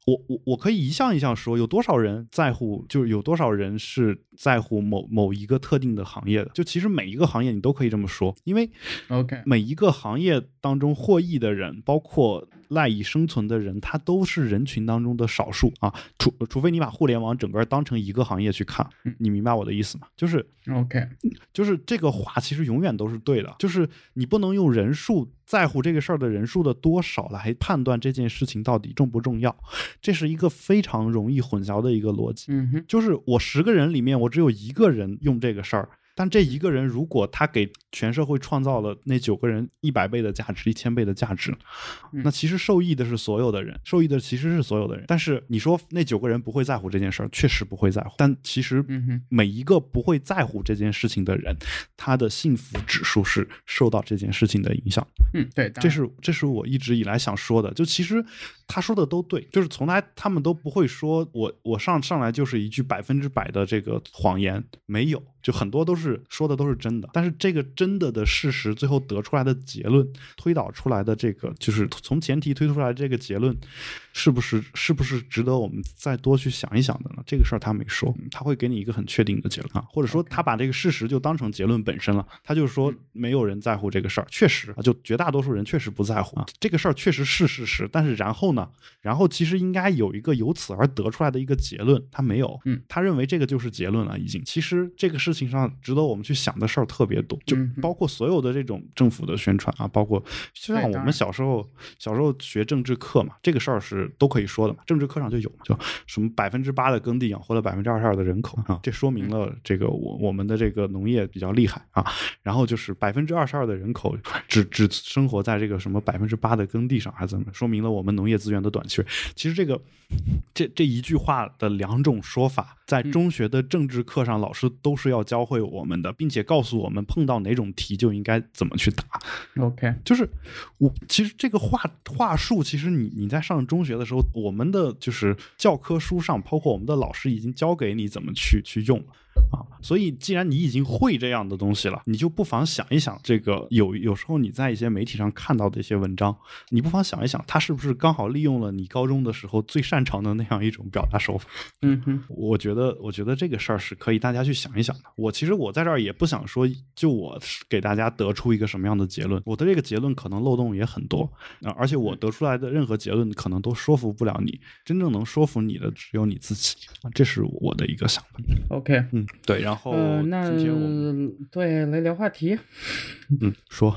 我我我可以一项一项说，有多少人在乎，就是有多少人是在乎某某一个特定的行业的。就其实每一个行业你都可以这么说，因为，OK，每一个行业当中获益的人，包括赖以生存的人，他都是人群当中的少数啊。除除非你把互联网整个当成一个行业去看，你明白我的意思吗？就是 OK，就是这个话其实永远都是对的，就是你不能用人数。在乎这个事儿的人数的多少来判断这件事情到底重不重要，这是一个非常容易混淆的一个逻辑。嗯哼，就是我十个人里面，我只有一个人用这个事儿。但这一个人，如果他给全社会创造了那九个人一百倍的价值、一千倍的价值，那其实受益的是所有的人，受益的其实是所有的人。但是你说那九个人不会在乎这件事儿，确实不会在乎。但其实每一个不会在乎这件事情的人，他的幸福指数是受到这件事情的影响。嗯，对，这是这是我一直以来想说的。就其实他说的都对，就是从来他们都不会说我我上上来就是一句百分之百的这个谎言，没有。就很多都是说的都是真的，但是这个真的的事实最后得出来的结论，推导出来的这个就是从前提推出来这个结论，是不是是不是值得我们再多去想一想的呢？这个事儿他没说，他会给你一个很确定的结论啊，或者说他把这个事实就当成结论本身了，他就说没有人在乎这个事儿，确实啊，就绝大多数人确实不在乎啊，这个事儿确实是事实，但是然后呢，然后其实应该有一个由此而得出来的一个结论，他没有，嗯，他认为这个就是结论了，已经，其实这个事。事情上值得我们去想的事儿特别多，就包括所有的这种政府的宣传啊，包括就像我们小时候小时候学政治课嘛，这个事儿是都可以说的嘛，政治课上就有嘛，就什么百分之八的耕地养活了百分之二十二的人口啊，这说明了这个我我们的这个农业比较厉害啊，然后就是百分之二十二的人口只只生活在这个什么百分之八的耕地上，还是怎么，说明了我们农业资源的短缺。其实这个这这一句话的两种说法，在中学的政治课上，老师都是要。教会我们的，并且告诉我们碰到哪种题就应该怎么去答。OK，就是我其实这个话话术，其实你你在上中学的时候，我们的就是教科书上，包括我们的老师已经教给你怎么去去用。啊，所以既然你已经会这样的东西了，你就不妨想一想，这个有有时候你在一些媒体上看到的一些文章，你不妨想一想，他是不是刚好利用了你高中的时候最擅长的那样一种表达手法？嗯哼，我觉得，我觉得这个事儿是可以大家去想一想的。我其实我在这儿也不想说，就我给大家得出一个什么样的结论，我的这个结论可能漏洞也很多啊，而且我得出来的任何结论可能都说服不了你，真正能说服你的只有你自己啊，这是我的一个想法。OK，嗯。对，然后那对来聊话题。嗯，说，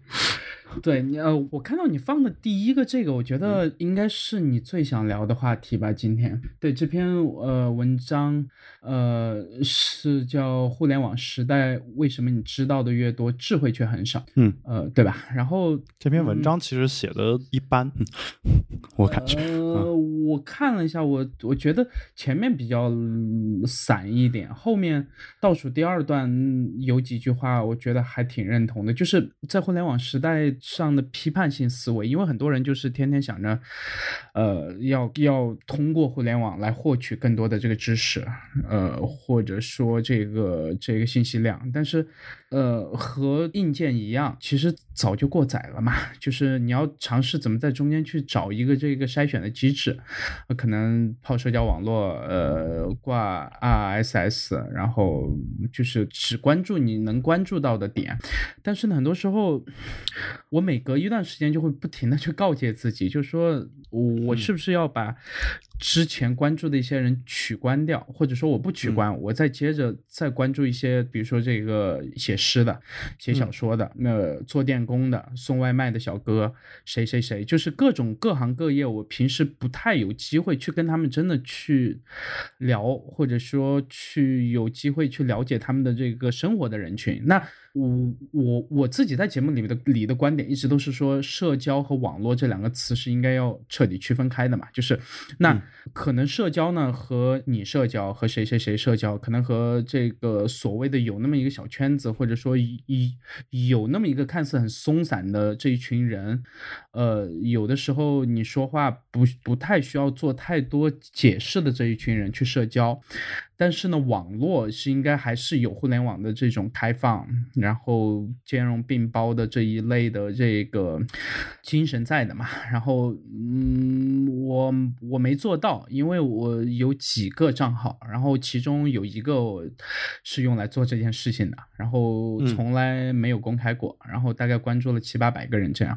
(laughs) 对你呃，我看到你放的第一个这个，我觉得应该是你最想聊的话题吧。今天对这篇呃文章，呃是叫《互联网时代为什么你知道的越多，智慧却很少》。嗯，呃，对吧？然后这篇文章其实写的一般，(laughs) 我感觉。呃，我看了一下，我我觉得前面比较散一点，后面倒数第二段有几句话，我觉得还挺认同的，就是在互联网时代上的批判性思维，因为很多人就是天天想着，呃，要要通过互联网来获取更多的这个知识，呃，或者说这个这个信息量，但是，呃，和硬件一样，其实早就过载了嘛，就是你要尝试怎么在中间去找一个这个筛选的机制，可能泡社交网络，呃，挂 RSS，然后就是只关注你能关注到的点，但是呢，很多时候我每隔一段时间就会不停的去告诫自己，就是说我是不是要把之前关注的一些人取关掉，或者说我不取关，我再接着再关注一些，比如说这个写诗的、写小说的、那做电工的、送外卖的小哥，谁谁谁，就是各种各行各业，我平时不太有机会去跟他们真的去聊，或者说去有机会去了解他们的这个生活的人群，那。我我我自己在节目里面的里的观点一直都是说，社交和网络这两个词是应该要彻底区分开的嘛。就是那可能社交呢和你社交和谁谁谁社交，可能和这个所谓的有那么一个小圈子，或者说一有那么一个看似很松散的这一群人，呃，有的时候你说话不不太需要做太多解释的这一群人去社交。但是呢，网络是应该还是有互联网的这种开放，然后兼容并包的这一类的这个精神在的嘛。然后，嗯，我我没做到，因为我有几个账号，然后其中有一个是用来做这件事情的，然后从来没有公开过，然后大概关注了七八百个人这样。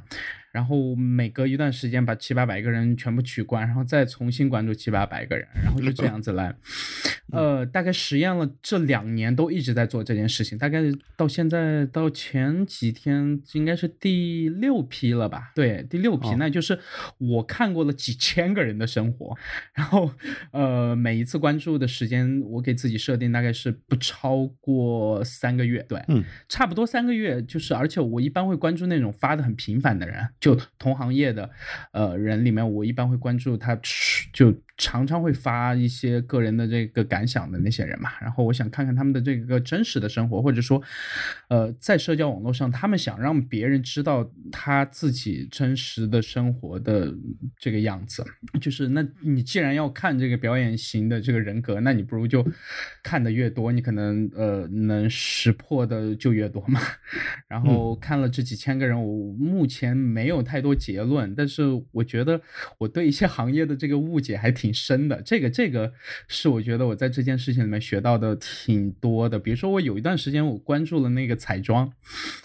然后每隔一段时间把七八百个人全部取关，然后再重新关注七八百个人，然后就这样子来，(laughs) 呃，大概实验了这两年都一直在做这件事情，大概到现在到前几天应该是第六批了吧？对，第六批，那就是我看过了几千个人的生活，然后呃，每一次关注的时间我给自己设定大概是不超过三个月，对，嗯，差不多三个月，就是而且我一般会关注那种发的很频繁的人。就同行业的，呃，人里面，我一般会关注他，就常常会发一些个人的这个感想的那些人嘛。然后我想看看他们的这个真实的生活，或者说，呃，在社交网络上，他们想让别人知道他自己真实的生活的这个样子。就是，那你既然要看这个表演型的这个人格，那你不如就看的越多，你可能呃能识破的就越多嘛。然后看了这几千个人，我目前没有。有太多结论，但是我觉得我对一些行业的这个误解还挺深的。这个这个是我觉得我在这件事情里面学到的挺多的。比如说，我有一段时间我关注了那个彩妆，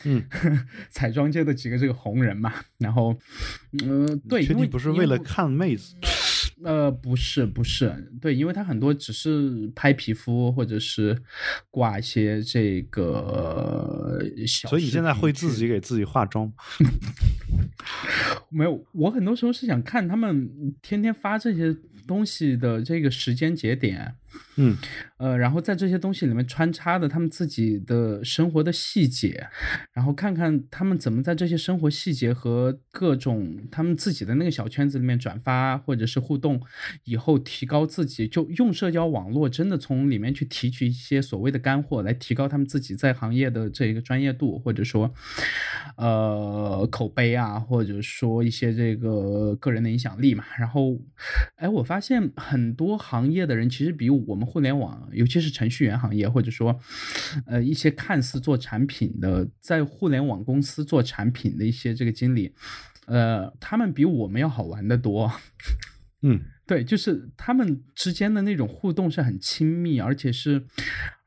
嗯，(laughs) 彩妆界的几个这个红人嘛。然后，嗯，对，确定不是为了看妹子。呃，不是，不是，对，因为他很多只是拍皮肤，或者是挂一些这个小。所以你现在会自己给自己化妆？(laughs) 没有，我很多时候是想看他们天天发这些东西的这个时间节点。嗯，呃，然后在这些东西里面穿插的他们自己的生活的细节，然后看看他们怎么在这些生活细节和各种他们自己的那个小圈子里面转发或者是互动，以后提高自己，就用社交网络真的从里面去提取一些所谓的干货，来提高他们自己在行业的这个专业度，或者说，呃，口碑啊，或者说一些这个个人的影响力嘛。然后，哎，我发现很多行业的人其实比我们互联网，尤其是程序员行业，或者说，呃，一些看似做产品的，在互联网公司做产品的一些这个经理，呃，他们比我们要好玩的多。嗯，对，就是他们之间的那种互动是很亲密，而且是。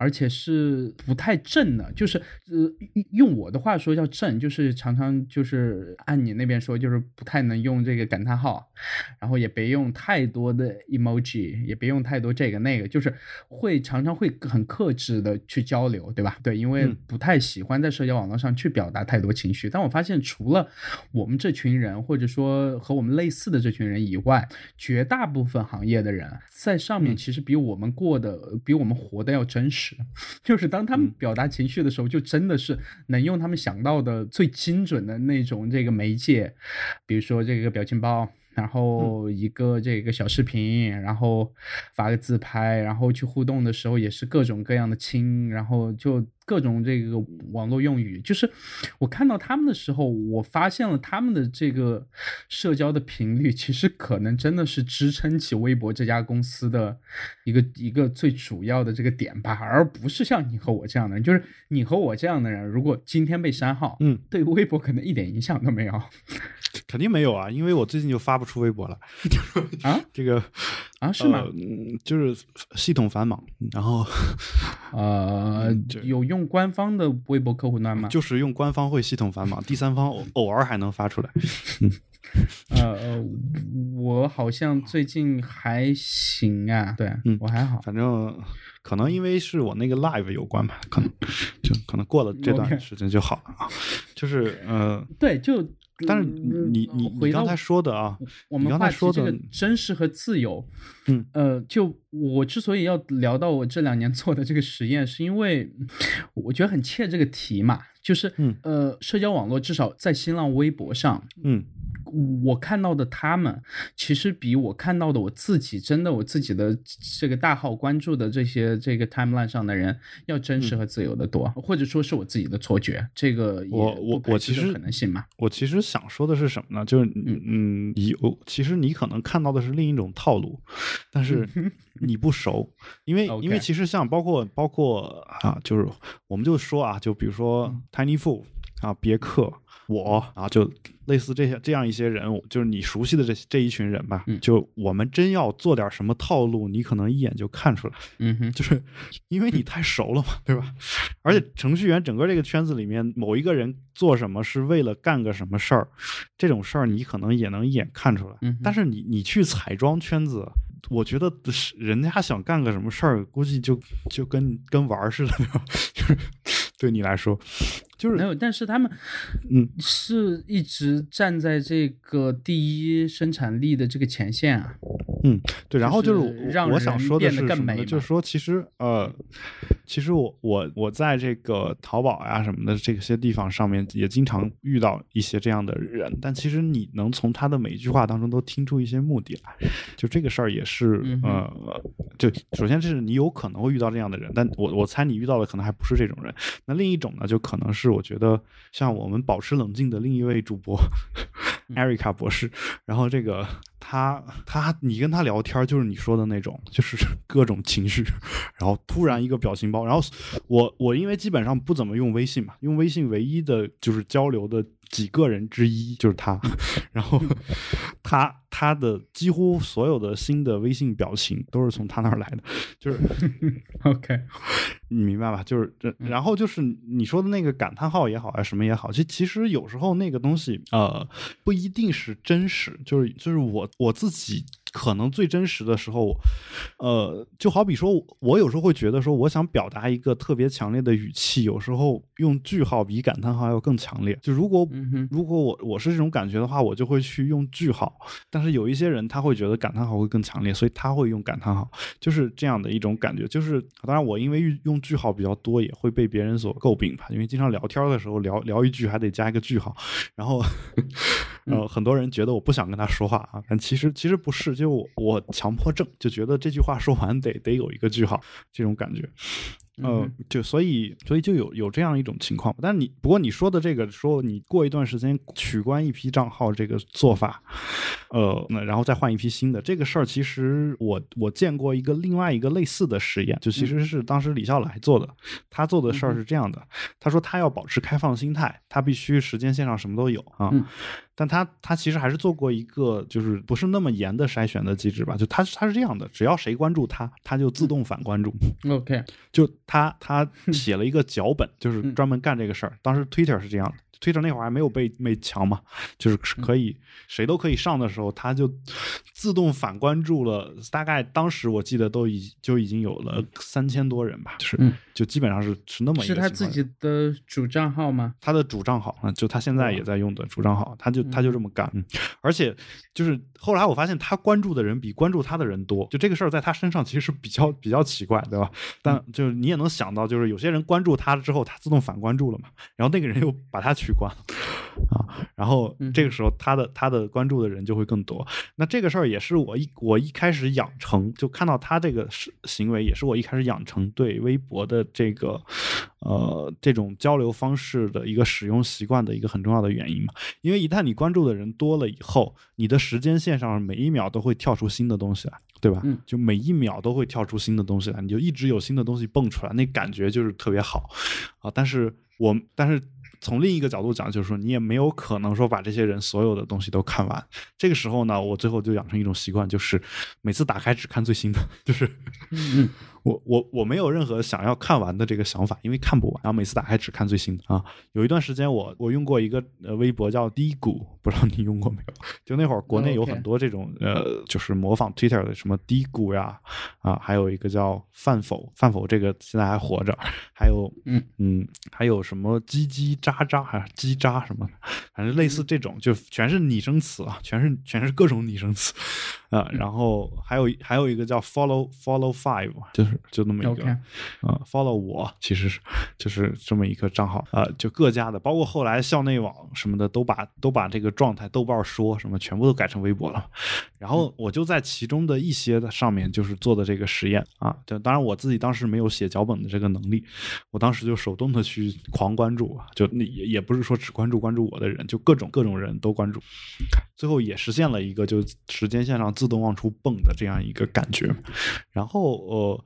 而且是不太正的，就是呃，用我的话说叫正，就是常常就是按你那边说，就是不太能用这个感叹号，然后也别用太多的 emoji，也别用太多这个那个，就是会常常会很克制的去交流，对吧？对，因为不太喜欢在社交网络上去表达太多情绪。但我发现，除了我们这群人，或者说和我们类似的这群人以外，绝大部分行业的人在上面其实比我们过的、比我们活的要真实。(laughs) 就是当他们表达情绪的时候，就真的是能用他们想到的最精准的那种这个媒介，比如说这个表情包。然后一个这个小视频，然后发个自拍，然后去互动的时候也是各种各样的亲，然后就各种这个网络用语。就是我看到他们的时候，我发现了他们的这个社交的频率，其实可能真的是支撑起微博这家公司的一个一个最主要的这个点吧，而不是像你和我这样的人。就是你和我这样的人，如果今天被删号，嗯，对微博可能一点影响都没有。肯定没有啊，因为我最近就发不出微博了。(laughs) 啊，这个啊是吗？就是系统繁忙，然后 (laughs) (laughs) 呃，有用官方的微博客户端吗？就是用官方会系统繁忙，第三方偶尔还能发出来。(laughs) 呃，我好像最近还行啊，对，嗯，我还好，反正可能因为是我那个 live 有关吧，可能就可能过了这段时间就好了啊。就是呃，对，就。但是你你你刚才说的啊，我们话题这个真实和自由，嗯呃，就我之所以要聊到我这两年做的这个实验，是因为我觉得很切这个题嘛，就是呃，社交网络至少在新浪微博上，嗯。我看到的他们，其实比我看到的我自己，真的我自己的这个大号关注的这些这个 timeline 上的人，要真实和自由的多，或者说是我自己的错觉。这个我我我其实可能性嘛。我其实想说的是什么呢？就是嗯嗯，有其实你可能看到的是另一种套路，但是 (laughs) 你不熟，因为因为其实像包括包括啊，就是我们就说啊，就比如说 Tiny Fool 啊，别克。我啊，就类似这些这样一些人物，就是你熟悉的这这一群人吧。就我们真要做点什么套路，你可能一眼就看出来。嗯哼，就是因为你太熟了嘛，对吧？而且程序员整个这个圈子里面，某一个人做什么是为了干个什么事儿，这种事儿你可能也能一眼看出来。嗯，但是你你去彩妆圈子，我觉得是人家想干个什么事儿，估计就就跟跟玩似的？(laughs) 就是对你来说。就是没有，但是他们，嗯，是一直站在这个第一生产力的这个前线啊。嗯，对。然后就是我想说的是什么？就是说，其实呃，其实我我我在这个淘宝呀什么的这些地方上面也经常遇到一些这样的人，但其实你能从他的每一句话当中都听出一些目的来。就这个事儿也是呃，就首先是你有可能会遇到这样的人，但我我猜你遇到的可能还不是这种人。那另一种呢，就可能是。我觉得像我们保持冷静的另一位主播艾瑞卡博士，然后这个他他你跟他聊天就是你说的那种，就是 (laughs) 各种情绪，然后突然一个表情包，然后我我因为基本上不怎么用微信嘛，用微信唯一的就是交流的。几个人之一就是他，(laughs) 然后他他的几乎所有的新的微信表情都是从他那儿来的，就是 (laughs) OK，你明白吧？就是这，然后就是你说的那个感叹号也好啊，什么也好，其其实有时候那个东西呃不一定是真实，就是就是我我自己。可能最真实的时候，呃，就好比说，我有时候会觉得说，我想表达一个特别强烈的语气，有时候用句号比感叹号要更强烈。就如果如果我我是这种感觉的话，我就会去用句号。但是有一些人他会觉得感叹号会更强烈，所以他会用感叹号，就是这样的一种感觉。就是当然我因为用句号比较多，也会被别人所诟病吧，因为经常聊天的时候聊聊一句还得加一个句号，然后呃很多人觉得我不想跟他说话啊，但其实其实不是。就我强迫症，就觉得这句话说完得得有一个句号，这种感觉。呃，就所以，所以就有有这样一种情况。但你不过你说的这个，说你过一段时间取关一批账号这个做法，呃，那然后再换一批新的这个事儿，其实我我见过一个另外一个类似的实验，就其实是当时李笑来做的。他做的事儿是这样的，他说他要保持开放心态，他必须时间线上什么都有啊。但他他其实还是做过一个就是不是那么严的筛选的机制吧？就他他是这样的，只要谁关注他，他就自动反关注。OK，就他他写了一个脚本，就是专门干这个事儿。当时 Twitter 是这样的。Twitter 那会儿还没有被被强嘛，就是可以谁都可以上的时候，他就自动反关注了。大概当时我记得都已就已经有了三千多人吧，就是、嗯、就基本上是是那么一个是他自己的主账号吗？他的主账号啊，就他现在也在用的主账号，他就他就这么干。嗯，而且就是后来我发现他关注的人比关注他的人多，就这个事儿在他身上其实是比较比较奇怪，对吧？但就是你也能想到，就是有些人关注他之后，他自动反关注了嘛，然后那个人又把他取关了 (laughs) 啊，然后这个时候他的他的关注的人就会更多。那这个事儿也是我一我一开始养成，就看到他这个行为，也是我一开始养成对微博的这个呃这种交流方式的一个使用习惯的一个很重要的原因嘛。因为一旦你关注的人多了以后，你的时间线上每一秒都会跳出新的东西来。对吧？嗯，就每一秒都会跳出新的东西来，你就一直有新的东西蹦出来，那感觉就是特别好啊。但是我，但是从另一个角度讲，就是说你也没有可能说把这些人所有的东西都看完。这个时候呢，我最后就养成一种习惯，就是每次打开只看最新的，就是，嗯，我我我没有任何想要看完的这个想法，因为看不完。然后每次打开只看最新的啊。有一段时间我我用过一个呃微博叫低谷，不知道你用过没有？就那会儿国内有很多这种.呃，就是模仿 Twitter 的什么低谷呀啊，还有一个叫饭否，饭否这个现在还活着，还有嗯嗯，还有什么叽叽喳喳还是叽喳什么，反正类似这种，就全是拟声词啊，全是全是各种拟声词啊。然后还有还有一个叫 Follow Follow Five，就是就那么一个啊、，Follow 我其实是就是这么一个账号啊、呃，就各家的，包括后来校内网什么的都把都把这个状态豆瓣说什么全部都改成微博了。然后我就在其中的一些的上面就是做的这个实验啊，就当然我自己当时没有写脚本的这个能力，我当时就手动的去狂关注，就那也也不是说只关注关注我的人，就各种各种人都关注，最后也实现了一个就时间线上自动往出蹦的这样一个感觉。然后呃，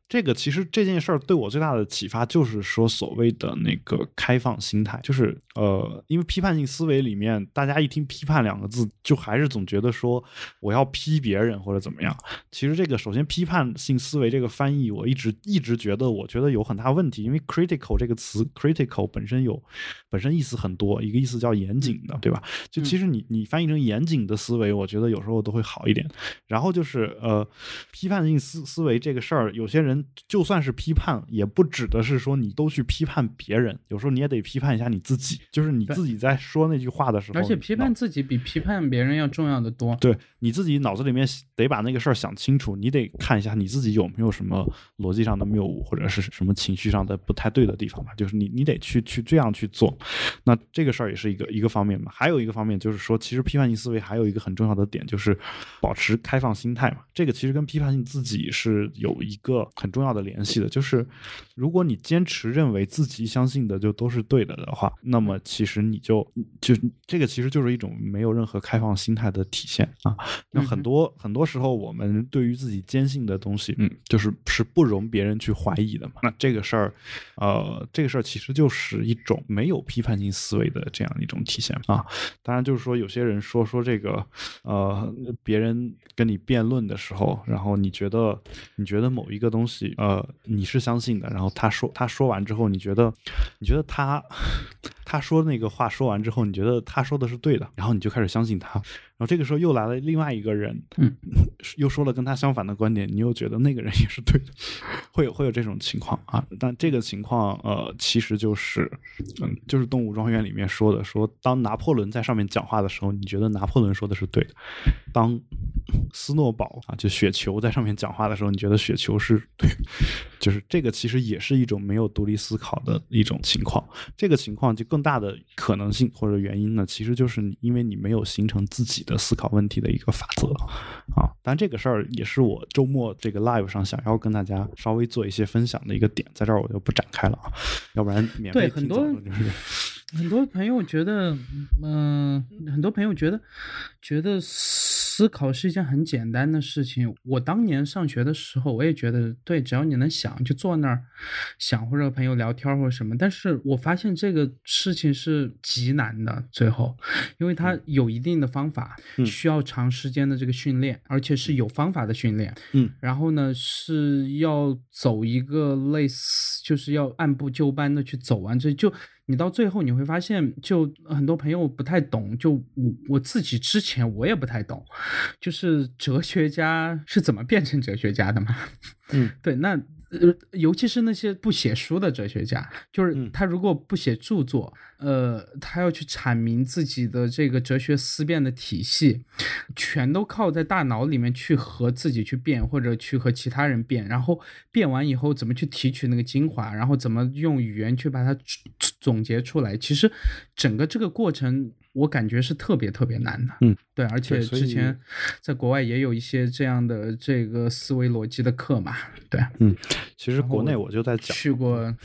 这个其实这件事儿对我最大的启发就是说所谓的那个开放心态，就是呃，因为批判性思维里面，大家一听批判两个字，就还是总觉得说我要批别人或者怎么样。其实这个首先批判性思维这个翻译，我一直一直觉得我觉得有很大问题，因为 critical 这个词 critical 本身有本身意思很多，一个意思叫严谨的，对吧？就其实你你翻译成严谨的思维，我觉得有时候都会好一点。然后就是呃，批判性思思维这个事儿，有些人就算是批判，也不指的是说你都去批判别人，有时候你也得批判一下你自己，就是你自己在说那句话的时候，而且批判自己比批判别人要重要的多。对，你自己脑子里面得把那个事儿想清楚，你得看一下你自己有没有什么逻辑上的谬误，或者是什么情绪上的不太对的地方吧。就是你你得去去这样去做。那这个事儿也是一个一个方面嘛。还有一个方面就是说，其实批判性思维还有一个很重要的点，就是保持开放心态嘛。这个其实跟批判性自己是有一个很重要的联系的。就是如果你坚持认为自己相信的就都是对的的话，那么其实你就就这个其实就是一种没有任何开放心态的体现啊。那很多、嗯、很多时候，我们对于自己坚信的东西，嗯，就是是不容别人去怀疑的嘛。那这个事儿，呃，这个事儿其实就是一种没有批判性思维的这样一种体现啊。当然，就是说有些人说说这个，呃，别人跟你辩论的时候，然后你觉得你觉得某一个东西，呃，你是相信的，然后他说他说完之后，你觉得你觉得他 (laughs) 他说那个话说完之后，你觉得他说的是对的，然后你就开始相信他。然后这个时候又来了另外一个人，嗯，(laughs) 又说了跟他相反的观点，你又觉得那个人也是对的，会有会有这种情况啊。但这个情况，呃，其实就是，嗯，就是《动物庄园》里面说的，说当拿破仑在上面讲话的时候，你觉得拿破仑说的是对的；当斯诺堡啊，就雪球在上面讲话的时候，你觉得雪球是 (laughs) 对的。就是这个其实也是一种没有独立思考的一种情况。这个情况就更大的可能性或者原因呢，其实就是因为你没有形成自己的思考问题的一个法则啊。但这个事儿也是我周末这个 live 上想要跟大家稍微做一些分享的一个点，在这儿我就不展开了啊，要不然免费对很多就是。很多朋友觉得，嗯、呃，很多朋友觉得，觉得思考是一件很简单的事情。我当年上学的时候，我也觉得对，只要你能想，就坐那儿想，或者和朋友聊天或者什么。但是我发现这个事情是极难的，最后，因为它有一定的方法，需要长时间的这个训练，而且是有方法的训练。嗯，然后呢，是要走一个类似，就是要按部就班的去走完这就。你到最后你会发现，就很多朋友不太懂，就我我自己之前我也不太懂，就是哲学家是怎么变成哲学家的嘛？嗯，对，那。呃，尤其是那些不写书的哲学家，就是他如果不写著作，呃，他要去阐明自己的这个哲学思辨的体系，全都靠在大脑里面去和自己去辩，或者去和其他人辩，然后辩完以后怎么去提取那个精华，然后怎么用语言去把它总结出来。其实整个这个过程。我感觉是特别特别难的，嗯，对，而且之前在国外也有一些这样的这个思维逻辑的课嘛，对，嗯，其实国内我就在讲，去过，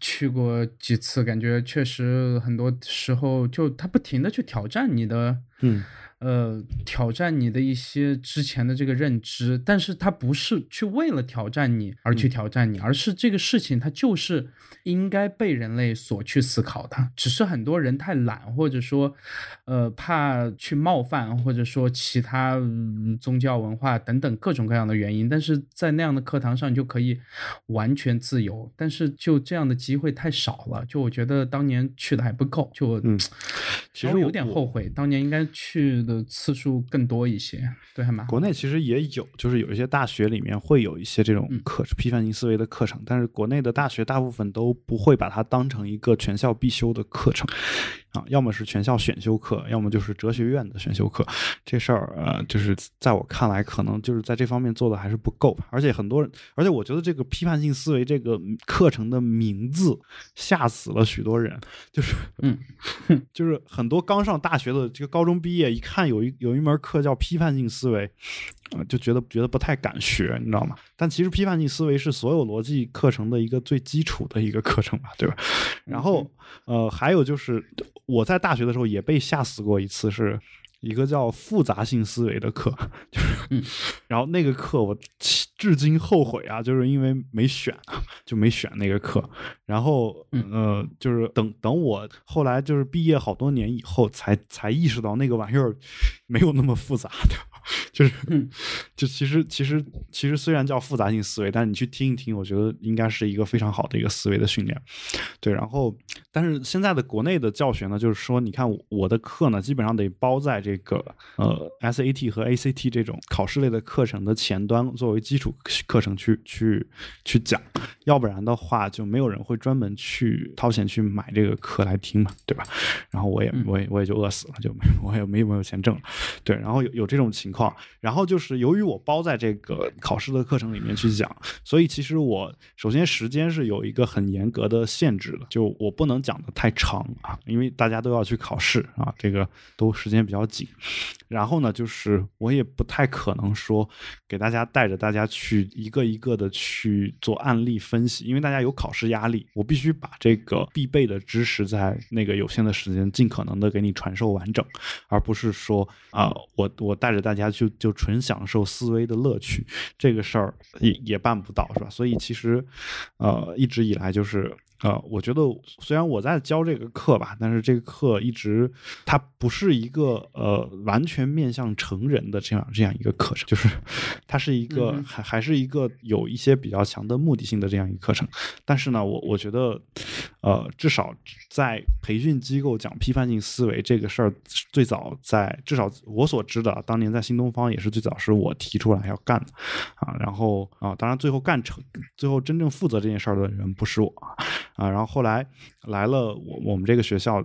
去过几次，感觉确实很多时候就他不停的去挑战你的，嗯。呃，挑战你的一些之前的这个认知，但是他不是去为了挑战你而去挑战你，而是这个事情它就是应该被人类所去思考的，只是很多人太懒，或者说，呃，怕去冒犯，或者说其他宗教文化等等各种各样的原因，但是在那样的课堂上你就可以完全自由，但是就这样的机会太少了，就我觉得当年去的还不够，就嗯，其实有点后悔，当年应该去的。次数更多一些，对，还蛮。国内其实也有，就是有一些大学里面会有一些这种课，批判性思维的课程，但是国内的大学大部分都不会把它当成一个全校必修的课程。啊，要么是全校选修课，要么就是哲学院的选修课。这事儿，呃，就是在我看来，可能就是在这方面做的还是不够。而且很多人，而且我觉得这个批判性思维这个课程的名字吓死了许多人。就是，嗯，就是很多刚上大学的这个高中毕业，一看有一有一门课叫批判性思维。就觉得觉得不太敢学，你知道吗？但其实批判性思维是所有逻辑课程的一个最基础的一个课程吧，对吧？然后，呃，还有就是我在大学的时候也被吓死过一次，是一个叫复杂性思维的课，就是，然后那个课我至今后悔啊，就是因为没选，就没选那个课。然后，呃，就是等等我后来就是毕业好多年以后，才才意识到那个玩意儿没有那么复杂的。就是，(laughs) 就其实其实其实虽然叫复杂性思维，但是你去听一听，我觉得应该是一个非常好的一个思维的训练。对，然后但是现在的国内的教学呢，就是说，你看我的课呢，基本上得包在这个呃 SAT 和 ACT 这种考试类的课程的前端，作为基础课程去去去讲，要不然的话就没有人会专门去掏钱去买这个课来听嘛，对吧？然后我也我也我也就饿死了，就我也没没有钱挣了。对，然后有有这种情。况，然后就是由于我包在这个考试的课程里面去讲，所以其实我首先时间是有一个很严格的限制的，就我不能讲的太长啊，因为大家都要去考试啊，这个都时间比较紧。然后呢，就是我也不太可能说给大家带着大家去一个一个的去做案例分析，因为大家有考试压力，我必须把这个必备的知识在那个有限的时间尽可能的给你传授完整，而不是说啊，我我带着大家。就就纯享受思维的乐趣，这个事儿也也办不到，是吧？所以其实，呃，一直以来就是。呃，我觉得虽然我在教这个课吧，但是这个课一直它不是一个呃完全面向成人的这样这样一个课程，就是 (laughs) 它是一个还还是一个有一些比较强的目的性的这样一个课程。但是呢，我我觉得，呃，至少在培训机构讲批判性思维这个事儿，最早在至少我所知的，当年在新东方也是最早是我提出来要干的啊。然后啊，当然最后干成最后真正负责这件事儿的人不是我。啊，然后后来来了我我们这个学校，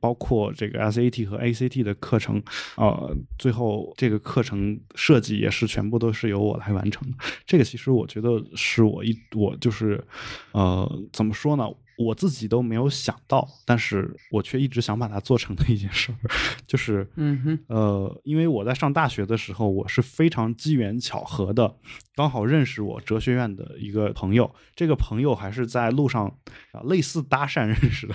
包括这个 SAT 和 ACT 的课程，呃，最后这个课程设计也是全部都是由我来完成的。这个其实我觉得是我一我就是，呃，怎么说呢？我自己都没有想到，但是我却一直想把它做成的一件事，(laughs) 就是，嗯哼，呃，因为我在上大学的时候，我是非常机缘巧合的，刚好认识我哲学院的一个朋友，这个朋友还是在路上啊类似搭讪认识的，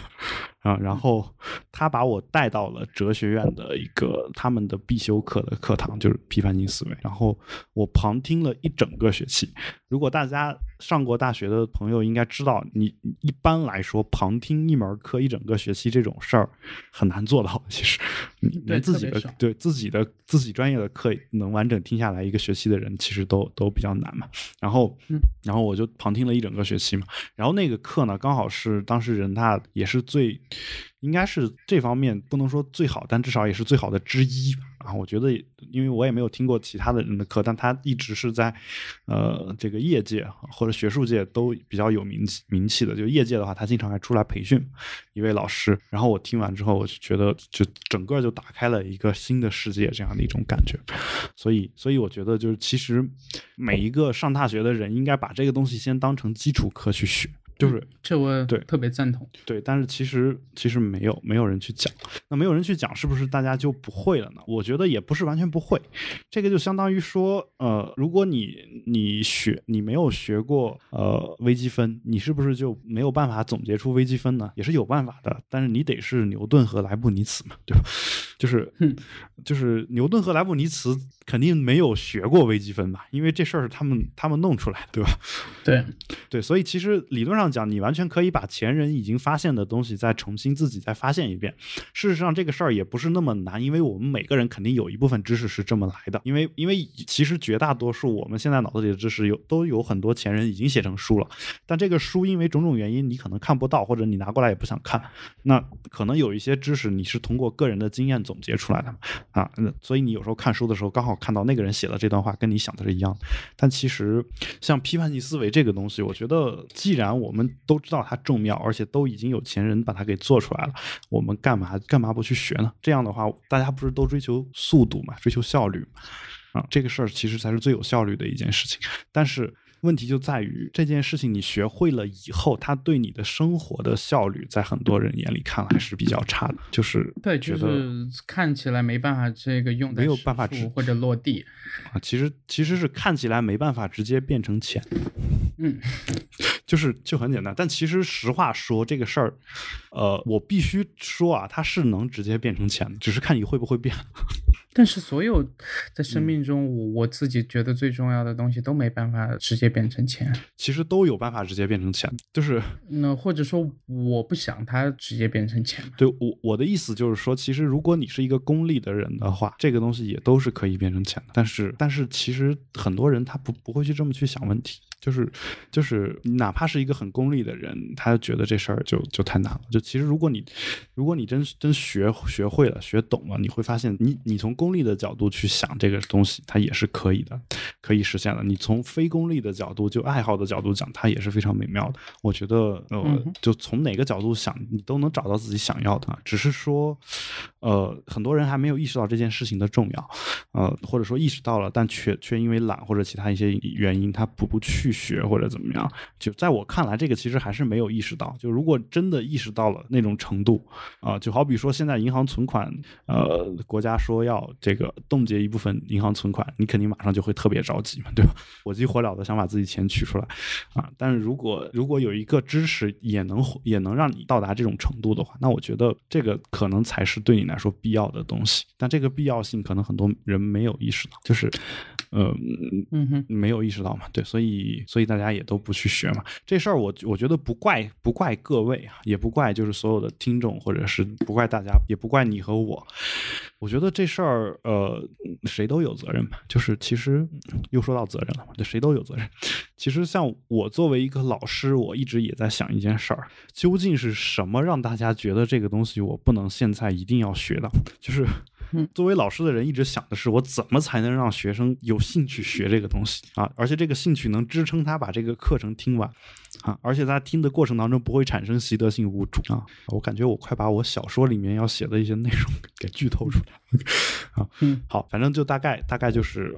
啊，然后他把我带到了哲学院的一个他们的必修课的课堂，就是批判性思维。然后我旁听了一整个学期。如果大家上过大学的朋友应该知道，你一般来说旁听一门课一整个学期这种事儿很难做到。其实，你连自己的对自己的自己专业的课能完整听下来一个学期的人，其实都都比较难嘛。然后，然后我就旁听了一整个学期嘛。然后那个课呢，刚好是当时人大也是最。应该是这方面不能说最好，但至少也是最好的之一啊！我觉得，因为我也没有听过其他的人的课，但他一直是在，呃，这个业界或者学术界都比较有名气名气的。就业界的话，他经常还出来培训一位老师。然后我听完之后，我就觉得，就整个就打开了一个新的世界这样的一种感觉。所以，所以我觉得，就是其实每一个上大学的人，应该把这个东西先当成基础课去学。就是这我对特别赞同，对，但是其实其实没有没有人去讲，那没有人去讲，是不是大家就不会了呢？我觉得也不是完全不会，这个就相当于说，呃，如果你你学你没有学过呃微积分，你是不是就没有办法总结出微积分呢？也是有办法的，但是你得是牛顿和莱布尼茨嘛，对吧？(laughs) 就是就是牛顿和莱布尼茨肯定没有学过微积分吧？因为这事儿是他们他们弄出来的，对吧？(laughs) 对对，所以其实理论上。讲你完全可以把前人已经发现的东西再重新自己再发现一遍。事实上，这个事儿也不是那么难，因为我们每个人肯定有一部分知识是这么来的。因为因为其实绝大多数我们现在脑子里的知识有都有很多前人已经写成书了，但这个书因为种种原因你可能看不到，或者你拿过来也不想看。那可能有一些知识你是通过个人的经验总结出来的啊，所以你有时候看书的时候刚好看到那个人写的这段话跟你想的是一样。但其实像批判性思维这个东西，我觉得既然我我们都知道它重要，而且都已经有钱人把它给做出来了，我们干嘛干嘛不去学呢？这样的话，大家不是都追求速度嘛，追求效率嘛啊，这个事儿其实才是最有效率的一件事情。但是。问题就在于这件事情，你学会了以后，它对你的生活的效率，在很多人眼里看来是比较差的。就是对，就是看起来没办法这个用没有办法或者落地啊。其实其实是看起来没办法直接变成钱。嗯，(laughs) 就是就很简单。但其实实话说，这个事儿，呃，我必须说啊，它是能直接变成钱的，只是看你会不会变。但是所有在生命中，我我自己觉得最重要的东西都没办法直接变成钱。其实都有办法直接变成钱，就是那或者说我不想它直接变成钱。对我我的意思就是说，其实如果你是一个功利的人的话，这个东西也都是可以变成钱的。但是但是其实很多人他不不会去这么去想问题。就是就是哪怕是一个很功利的人，他觉得这事儿就就太难了。就其实如果你如果你真真学学会了、学懂了，你会发现，你你从功利的角度去想这个东西，它也是可以的，可以实现的。你从非功利的角度，就爱好的角度讲，它也是非常美妙的。我觉得，呃，就从哪个角度想，你都能找到自己想要的。只是说，呃，很多人还没有意识到这件事情的重要，呃，或者说意识到了，但却却因为懒或者其他一些原因，他不不去。学或者怎么样，就在我看来，这个其实还是没有意识到。就如果真的意识到了那种程度啊，就好比说现在银行存款，呃，国家说要这个冻结一部分银行存款，你肯定马上就会特别着急嘛，对吧？(laughs) 火急火燎的想把自己钱取出来啊。但是如果如果有一个知识也能也能让你到达这种程度的话，那我觉得这个可能才是对你来说必要的东西。但这个必要性可能很多人没有意识到，就是。呃，嗯哼，没有意识到嘛？对，所以所以大家也都不去学嘛。这事儿我我觉得不怪不怪各位啊，也不怪就是所有的听众，或者是不怪大家，也不怪你和我。我觉得这事儿呃，谁都有责任嘛。就是其实又说到责任了嘛，就谁都有责任。其实像我作为一个老师，我一直也在想一件事儿：究竟是什么让大家觉得这个东西我不能现在一定要学到？就是。作为老师的人，一直想的是我怎么才能让学生有兴趣学这个东西啊？而且这个兴趣能支撑他把这个课程听完啊！而且在听的过程当中不会产生习得性无助啊！我感觉我快把我小说里面要写的一些内容给剧透出来了 (laughs) 啊！好，反正就大概大概就是，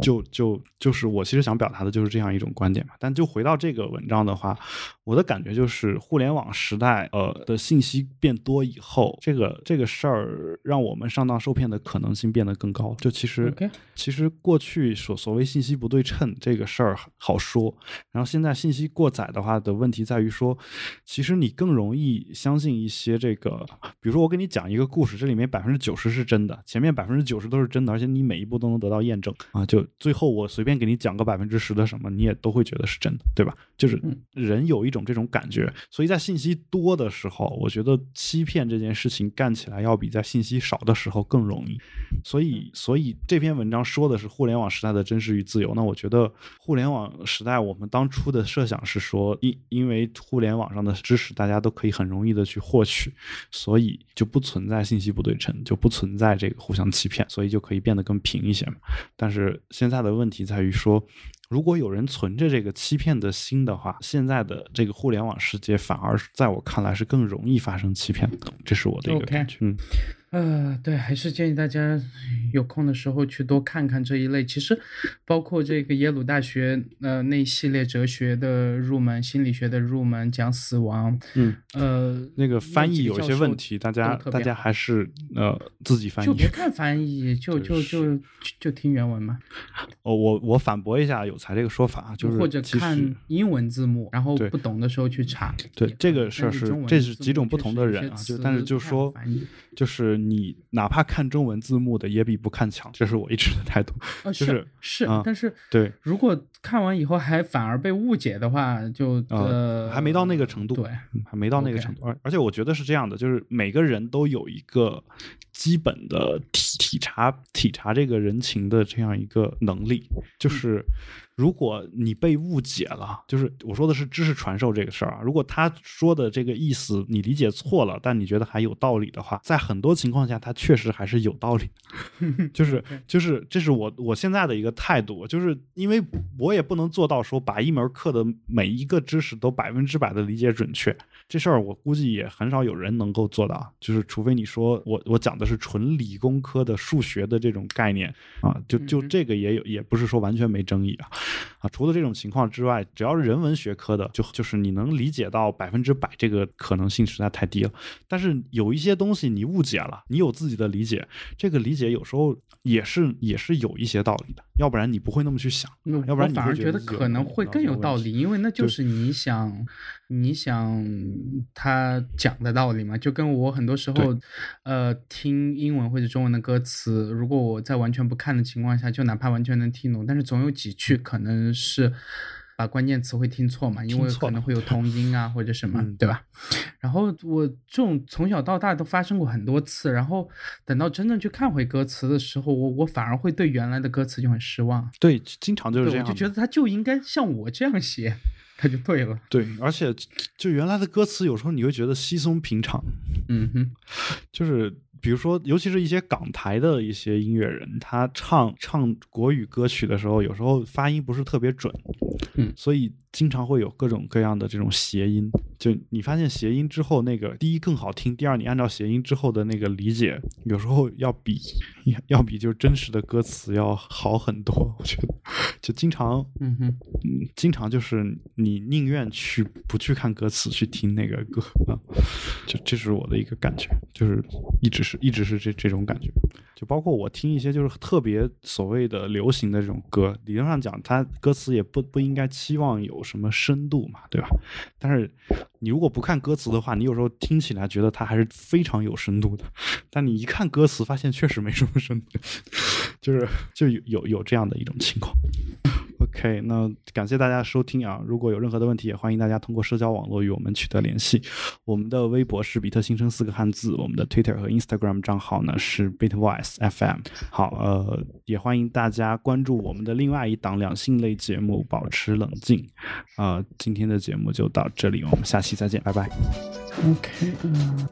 就就就是我其实想表达的就是这样一种观点嘛。但就回到这个文章的话，我的感觉就是互联网时代呃的信息变多以后，这个这个事儿让我们上当受。受骗的可能性变得更高。就其实，其实过去所所谓信息不对称这个事儿好说，然后现在信息过载的的话的问题在于说，其实你更容易相信一些这个，比如说我给你讲一个故事，这里面百分之九十是真的，前面百分之九十都是真的，而且你每一步都能得到验证啊，就最后我随便给你讲个百分之十的什么，你也都会觉得是真的，对吧？就是人有一种这种感觉，所以在信息多的时候，我觉得欺骗这件事情干起来要比在信息少的时候更容易。所以，所以这篇文章说的是互联网时代的真实与自由。那我觉得互联网时代，我们当初的设想是说，因因为互联网上的知识大家都可以很容易的去获取，所以就不存在信息不对称，就不存在这个互相欺骗，所以就可以变得更平一些嘛。但是现在的问题在于说。如果有人存着这个欺骗的心的话，现在的这个互联网世界反而在我看来是更容易发生欺骗的，这是我的一个感觉。嗯。呃，对，还是建议大家有空的时候去多看看这一类。其实，包括这个耶鲁大学呃那一系列哲学的入门、心理学的入门，讲死亡。嗯，呃，那个翻译有一些问题，大家大家还是呃自己翻译。就别看翻译，就 (laughs) 就就就听原文嘛。哦，我我反驳一下有才这个说法，就是或者看英文字幕，然后不懂的时候去查。对，这个事儿是这是几种不同的人啊，就但是就说就是。你哪怕看中文字幕的，也比不看强，这是我一直的态度。是是，但是对，如果看完以后还反而被误解的话，就呃还没到那个程度，对，还没到那个程度。而而且我觉得是这样的，就是每个人都有一个基本的体体察体察这个人情的这样一个能力，就是。如果你被误解了，就是我说的是知识传授这个事儿啊。如果他说的这个意思你理解错了，但你觉得还有道理的话，在很多情况下，他确实还是有道理。就是 (laughs) 就是，这是我我现在的一个态度，就是因为我也不能做到说把一门课的每一个知识都百分之百的理解准确。这事儿我估计也很少有人能够做到，就是除非你说我我讲的是纯理工科的数学的这种概念啊，就就这个也有，也不是说完全没争议啊。啊，除了这种情况之外，只要是人文学科的，就就是你能理解到百分之百，这个可能性实在太低了。但是有一些东西你误解了，你有自己的理解，这个理解有时候也是也是有一些道理的，要不然你不会那么去想。要不然你反而觉得可能会更有道理，因为那就是你想你想他讲的道理嘛。就跟我很多时候，呃，听英文或者中文的歌词，如果我在完全不看的情况下，就哪怕完全能听懂，但是总有几句可能是把关键词会听错嘛，因为可能会有同音啊或者什么，对吧？然后我这种从小到大都发生过很多次，然后等到真正去看回歌词的时候，我我反而会对原来的歌词就很失望。对，经常就是这样，就觉得他就应该像我这样写，他就对了。对，而且就原来的歌词有时候你会觉得稀松平常，嗯哼，就是。比如说，尤其是一些港台的一些音乐人，他唱唱国语歌曲的时候，有时候发音不是特别准，嗯，所以。经常会有各种各样的这种谐音，就你发现谐音之后，那个第一更好听，第二你按照谐音之后的那个理解，有时候要比 (laughs) 要比就是真实的歌词要好很多。我觉得，就经常，嗯哼，嗯，经常就是你宁愿去不去看歌词去听那个歌啊，就这是我的一个感觉，就是一直是一直是这这种感觉。就包括我听一些就是特别所谓的流行的这种歌，理论上讲，它歌词也不不应该期望有什么深度嘛，对吧？但是你如果不看歌词的话，你有时候听起来觉得它还是非常有深度的。但你一看歌词，发现确实没什么深度，(laughs) 就是就有有有这样的一种情况。OK，那感谢大家收听啊！如果有任何的问题，也欢迎大家通过社交网络与我们取得联系。我们的微博是比特新生四个汉字，我们的 Twitter 和 Instagram 账号呢是 Bitwise FM。好，呃，也欢迎大家关注我们的另外一档两性类节目《保持冷静》。啊，今天的节目就到这里，我们下期再见，拜拜。OK，嗯。